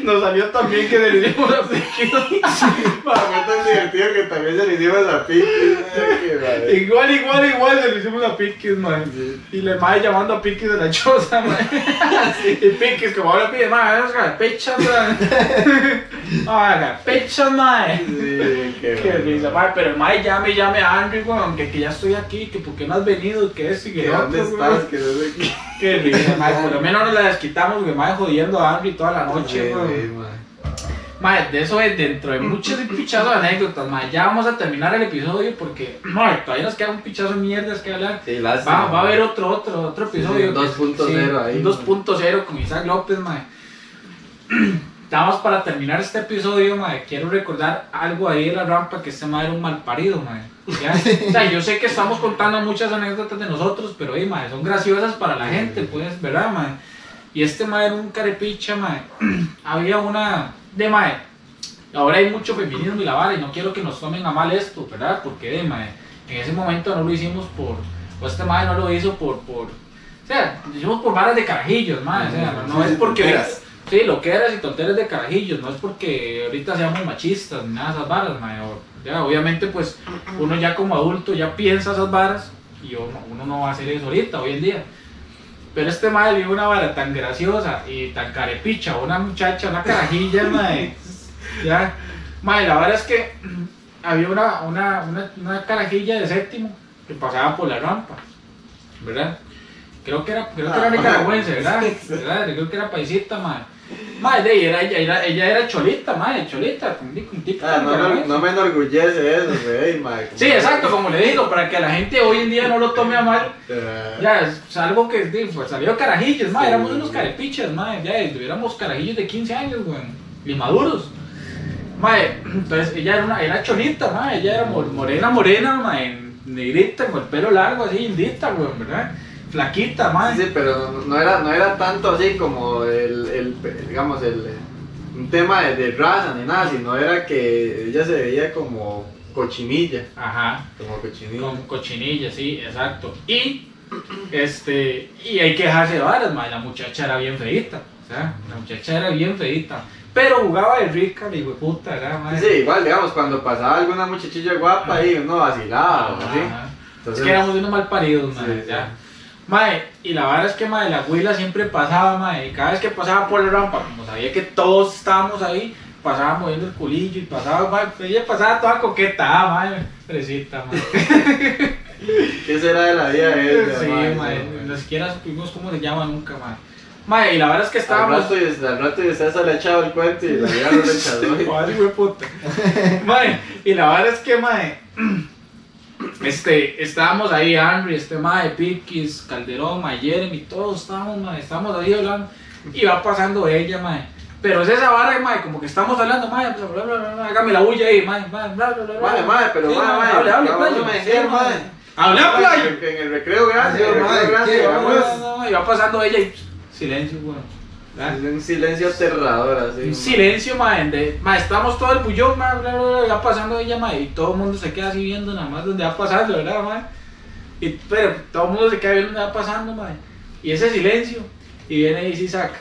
Nos salió también que le dimos a Ma, fue tan divertido que también se le hicimos a madre. Igual, igual, igual se lo hicimos a Piquis, man. Y le mae llamando a Piquis de la choza, man. Y Piquis, como ahora pide, man, a pecha, man. Haga pecha, man. Sí, qué, risa, mae. Pero el mae llame, llame a Henry, weón, que, que ya estoy aquí, que por qué no has venido, que es y que ¿Que ¿Dónde otro, estás? Que no sé qué. Qué risa, mae. Por lo menos nos la desquitamos, porque mae jodiendo a Henry toda la noche, Sí, weón. sí, ma. Mae, de eso es dentro de muchos pichazos de anécdotas, mae. Ya vamos a terminar el episodio porque, mae, todavía nos queda un pichazo de mierdas que hablar. Sí, lástima. Va, va a haber otro, otro, otro episodio. Sí, un 2.0 ahí, Un 2.0 con Isaac López, mae. Estamos para terminar este episodio, mae. Quiero recordar algo ahí de la rampa que este mae era un mal parido, mae. ¿Ya? O sea, yo sé que estamos contando muchas anécdotas de nosotros, pero, hey, mae, son graciosas para la gente, pues, ¿verdad, mae? Y este mae era un carepicha, mae. Había una. De mae. Ahora hay mucho feminismo y la vara, y no quiero que nos tomen a mal esto, ¿verdad? Porque, de mae, en ese momento no lo hicimos por. O este mae no lo hizo por. por o sea, lo hicimos por varas de carajillos, mae. O sea, no, no es porque. Sí, lo que eras y tonteras de carajillos, no es porque ahorita seamos machistas ni nada de esas varas, mae. ya, obviamente, pues uno ya como adulto ya piensa esas varas y uno, uno no va a hacer eso ahorita, hoy en día. Pero este mae vio una vara tan graciosa y tan carepicha, una muchacha, una carajilla, mae. Ya, mae, la verdad es que había una, una, una, una carajilla de séptimo que pasaba por la rampa, ¿verdad? Creo que era, creo que era nicaragüense, ¿verdad? ¿verdad? Creo que era paisita. Mae, de, ella, ella, ella, ella era cholita, mae, cholita, un un tipo Ah, no, me- nicaragüense. no me enorgullece eso, güey, mae. Sí, exacto, como le digo, para que la gente hoy en día no lo tome a mal. Ya, es algo que pues, salió carajillos, ma, Sí. éramos unos carepichas, ma, ya, y tuviéramos carajillos de 15 años, güey, y maduros. Ma, entonces ella era una, era chonita, ma, ella era mor- morena, morena, ma, en- negrita, con el pelo largo, así, indita, güey, ¿verdad? Flaquita, ma. Sí, pero no, no era, no era tanto así como el, el digamos, el, un tema de, de raza ni nada, sino era que ella se veía como cochinilla, Ajá, como cochinilla. con cochinilla, sí, exacto. Y, este, y hay que dejarse de varas, ma, la muchacha era bien feita, o sea, la muchacha era bien feita. Pero jugaba de rica, digo, puta, era, ma. Sí, igual, digamos, cuando pasaba alguna muchachilla guapa ahí, uno vacilaba, Ajá, ¿sí? ajá. Entonces, es que éramos unos mal paridos, Sí, mae, sí. Mae, y la verdad es que mae, la huila siempre pasaba, mae, y cada vez que pasaba por la rampa, como sabía que todos estábamos ahí, pasaba moviendo el culillo y pasaba, mae, ella pasaba toda coqueta, ah, mae, fresita, mae. ¿qué será de la vida de ella? Sí, mae? mae, No, ni siquiera supimos cómo se llama nunca, mae. Mae, y la verdad es que Al estábamos... rato, y, al rato y usted se le el cuento y la vida lo rechazó. Madre, puta. Mae, y la verdad es que, mae, este, estábamos ahí, Henry, este mae, Piquis, Calderón, mae, Jeremy, todos estábamos, mae, estábamos ahí hablando, y va pasando ella, mae. Pero es esa vara, mae, como que estamos hablando, mae, bla, bla, bla, bla, bla, hágame la bulla ahí, mae, mae, bla, bla, bla, bla. Mae, mae, pero mae, mae, hable, hable, playo, mae. Mae, playo. En el recreo el mae, no, y va pasando ella y silencio, weón. Es un silencio aterrador así. Un silencio, mae, de, mae, estamos todo el bullón, mae, bla, bla, bla, pasando ella, mae, y todo el mundo se queda así viendo nada más donde va pasando, ¿verdad, mae? Y, pero todo el mundo se queda viendo donde va pasando, mae. Y ese silencio, y viene y sí saca.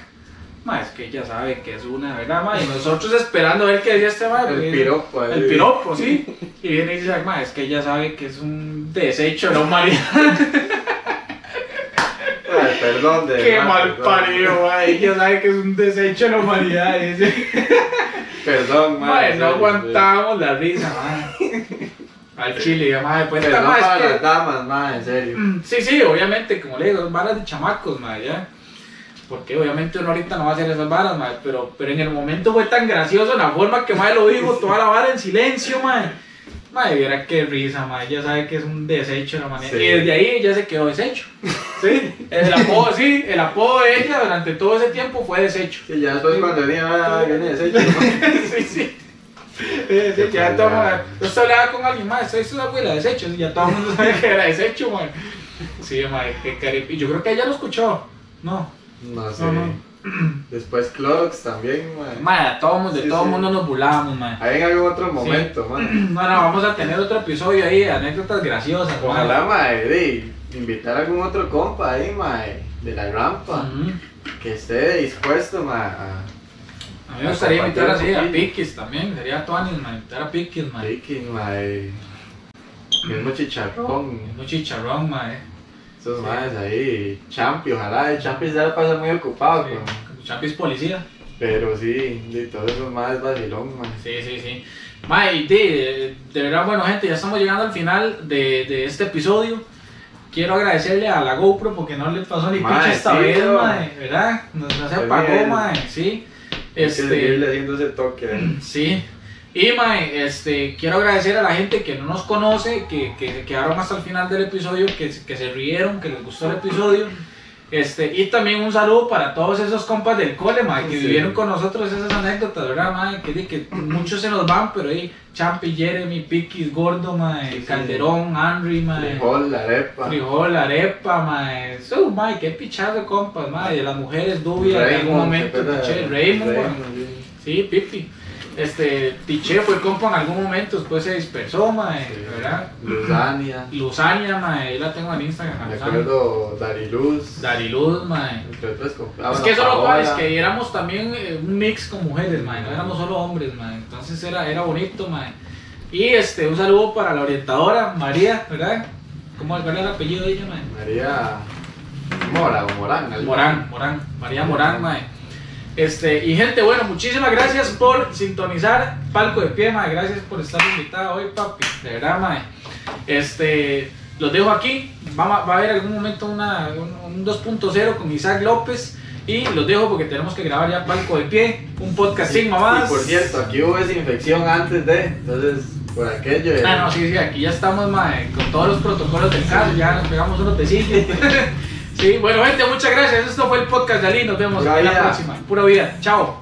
Mae, es que ella sabe que es una, ¿verdad, mae? Y nosotros esperando a ver qué decía este mae. El porque- piropo. El piropo, sí. Y viene y dice, mae, es que ella sabe que es un desecho de la humanidad. Ay, perdón, de Qué mal parido, mae. Ella sabe que es un desecho de la humanidad. Dice. Perdón, mae. No aguantábamos la risa, madre. Al chile, madre, sí. pues Perdón madre, para que- las damas, mae, en serio. Mm, Sí, sí, obviamente, como le digo, son varas de chamacos, madre, ya. Porque obviamente uno ahorita no va a hacer esas varas, madre, pero, pero en el momento fue tan gracioso la forma que madre lo dijo, toda la vara en silencio, madre. Madre, viera qué risa, madre, ya sabe que es un desecho la manera. Sí. Y desde ahí ella se quedó desecho. Sí, el apodo, sí, el apodo de ella durante todo ese tiempo fue desecho. Sí, ya después cuando venía, ah, viene deshecho, mae. sí, sí. Eh, sí, ya todo, yo estoy hablaba con alguien más, soy su abuela, desecho, ya todo el mundo sabía que era desecho, man. Sí, man, qué cari- y Yo creo que ella lo escuchó. No, No sé. No, no. Después Clorox también, mae. man, a todo mundo, de Sí, todo sí. mundo nos burlábamos, man. Ahí en algún otro momento. No, no, vamos a tener otro episodio ahí de anécdotas graciosas. Ojalá, mae, de invitar a algún otro compa ahí, mae, de la rampa, que esté dispuesto, mae, a A mí me gustaría invitar así a Compartir un Piquis también, sería Tuanis, man, invitar a Piquis, man. Viking, mae. Mismo chicharrón. Un chicharrón, man. Esos Sí. ahí, Champi, ojalá el Champi se la pasa muy ocupado, Sí, con- como Champis policía. pero sí, de todos esos maes vacilón, mae. Sí, sí, sí. Mae, y de, de verdad, bueno, gente, ya estamos llegando al final de, de este episodio. Quiero agradecerle a la GoPro porque no le pasó ni pinche esta sí, vez, mae, ¿verdad? No, no se apagó, mae, sí. Este, haciendo ese toque. sí. Y, mae, este, quiero agradecer a la gente que no nos conoce, que, que se quedaron hasta el final del episodio, que, que se rieron, que les gustó el episodio. Este, y también un saludo para todos esos compas del cole, mae, que Sí. vivieron con nosotros esas anécdotas, ¿verdad, mae? Que, que muchos se nos van, pero ahí Champi, Jeremy, Piquis, Gordo, mae, Sí, sí. Calderón, Henry, mae. Frijol, la arepa. Frijol, arepa, mae. So, mae, qué pichazo compas, mae. De las mujeres, Dubia, en algún Raymond, momento, Raymond, mae. sí. Sí, Pipi. Este, Tiché fue compa en algún momento, después se dispersó, mae, Sí. ¿verdad? Luzania. Luzania, mae, ahí la tengo en Instagram. Me acuerdo Dariluz. Dariluz, mae. Ah, Es bueno, que eso lo cual es que éramos también eh, un mix con mujeres, mae, no éramos solo hombres, mae. Entonces era, era bonito, mae. Y este, un saludo para la orientadora, María, ¿verdad? ¿Cómo cuál es el apellido de ella, mae? María Mora o Morán. Morán, Morán, María Morán, mae. Este, y gente, bueno, muchísimas gracias por sintonizar Palco de Pie, mae. Gracias por estar invitada hoy, papi. De verdad, mae. Este, los dejo aquí. va, a- va a haber algún momento una, un, un 2.0 con Isaac López. Y los dejo porque tenemos que grabar ya palco de pie, un podcast sin Y mamadas. por cierto, aquí hubo desinfección antes de, entonces, por aquello. de- Ah, no, sí, sí, aquí ya estamos mae, con todos los protocolos del caso, ya nos pegamos unos tecillos. sí, bueno, gente, muchas gracias. Esto fue el podcast de Ali. Nos vemos Pura en la próxima. Pura vida. Chao.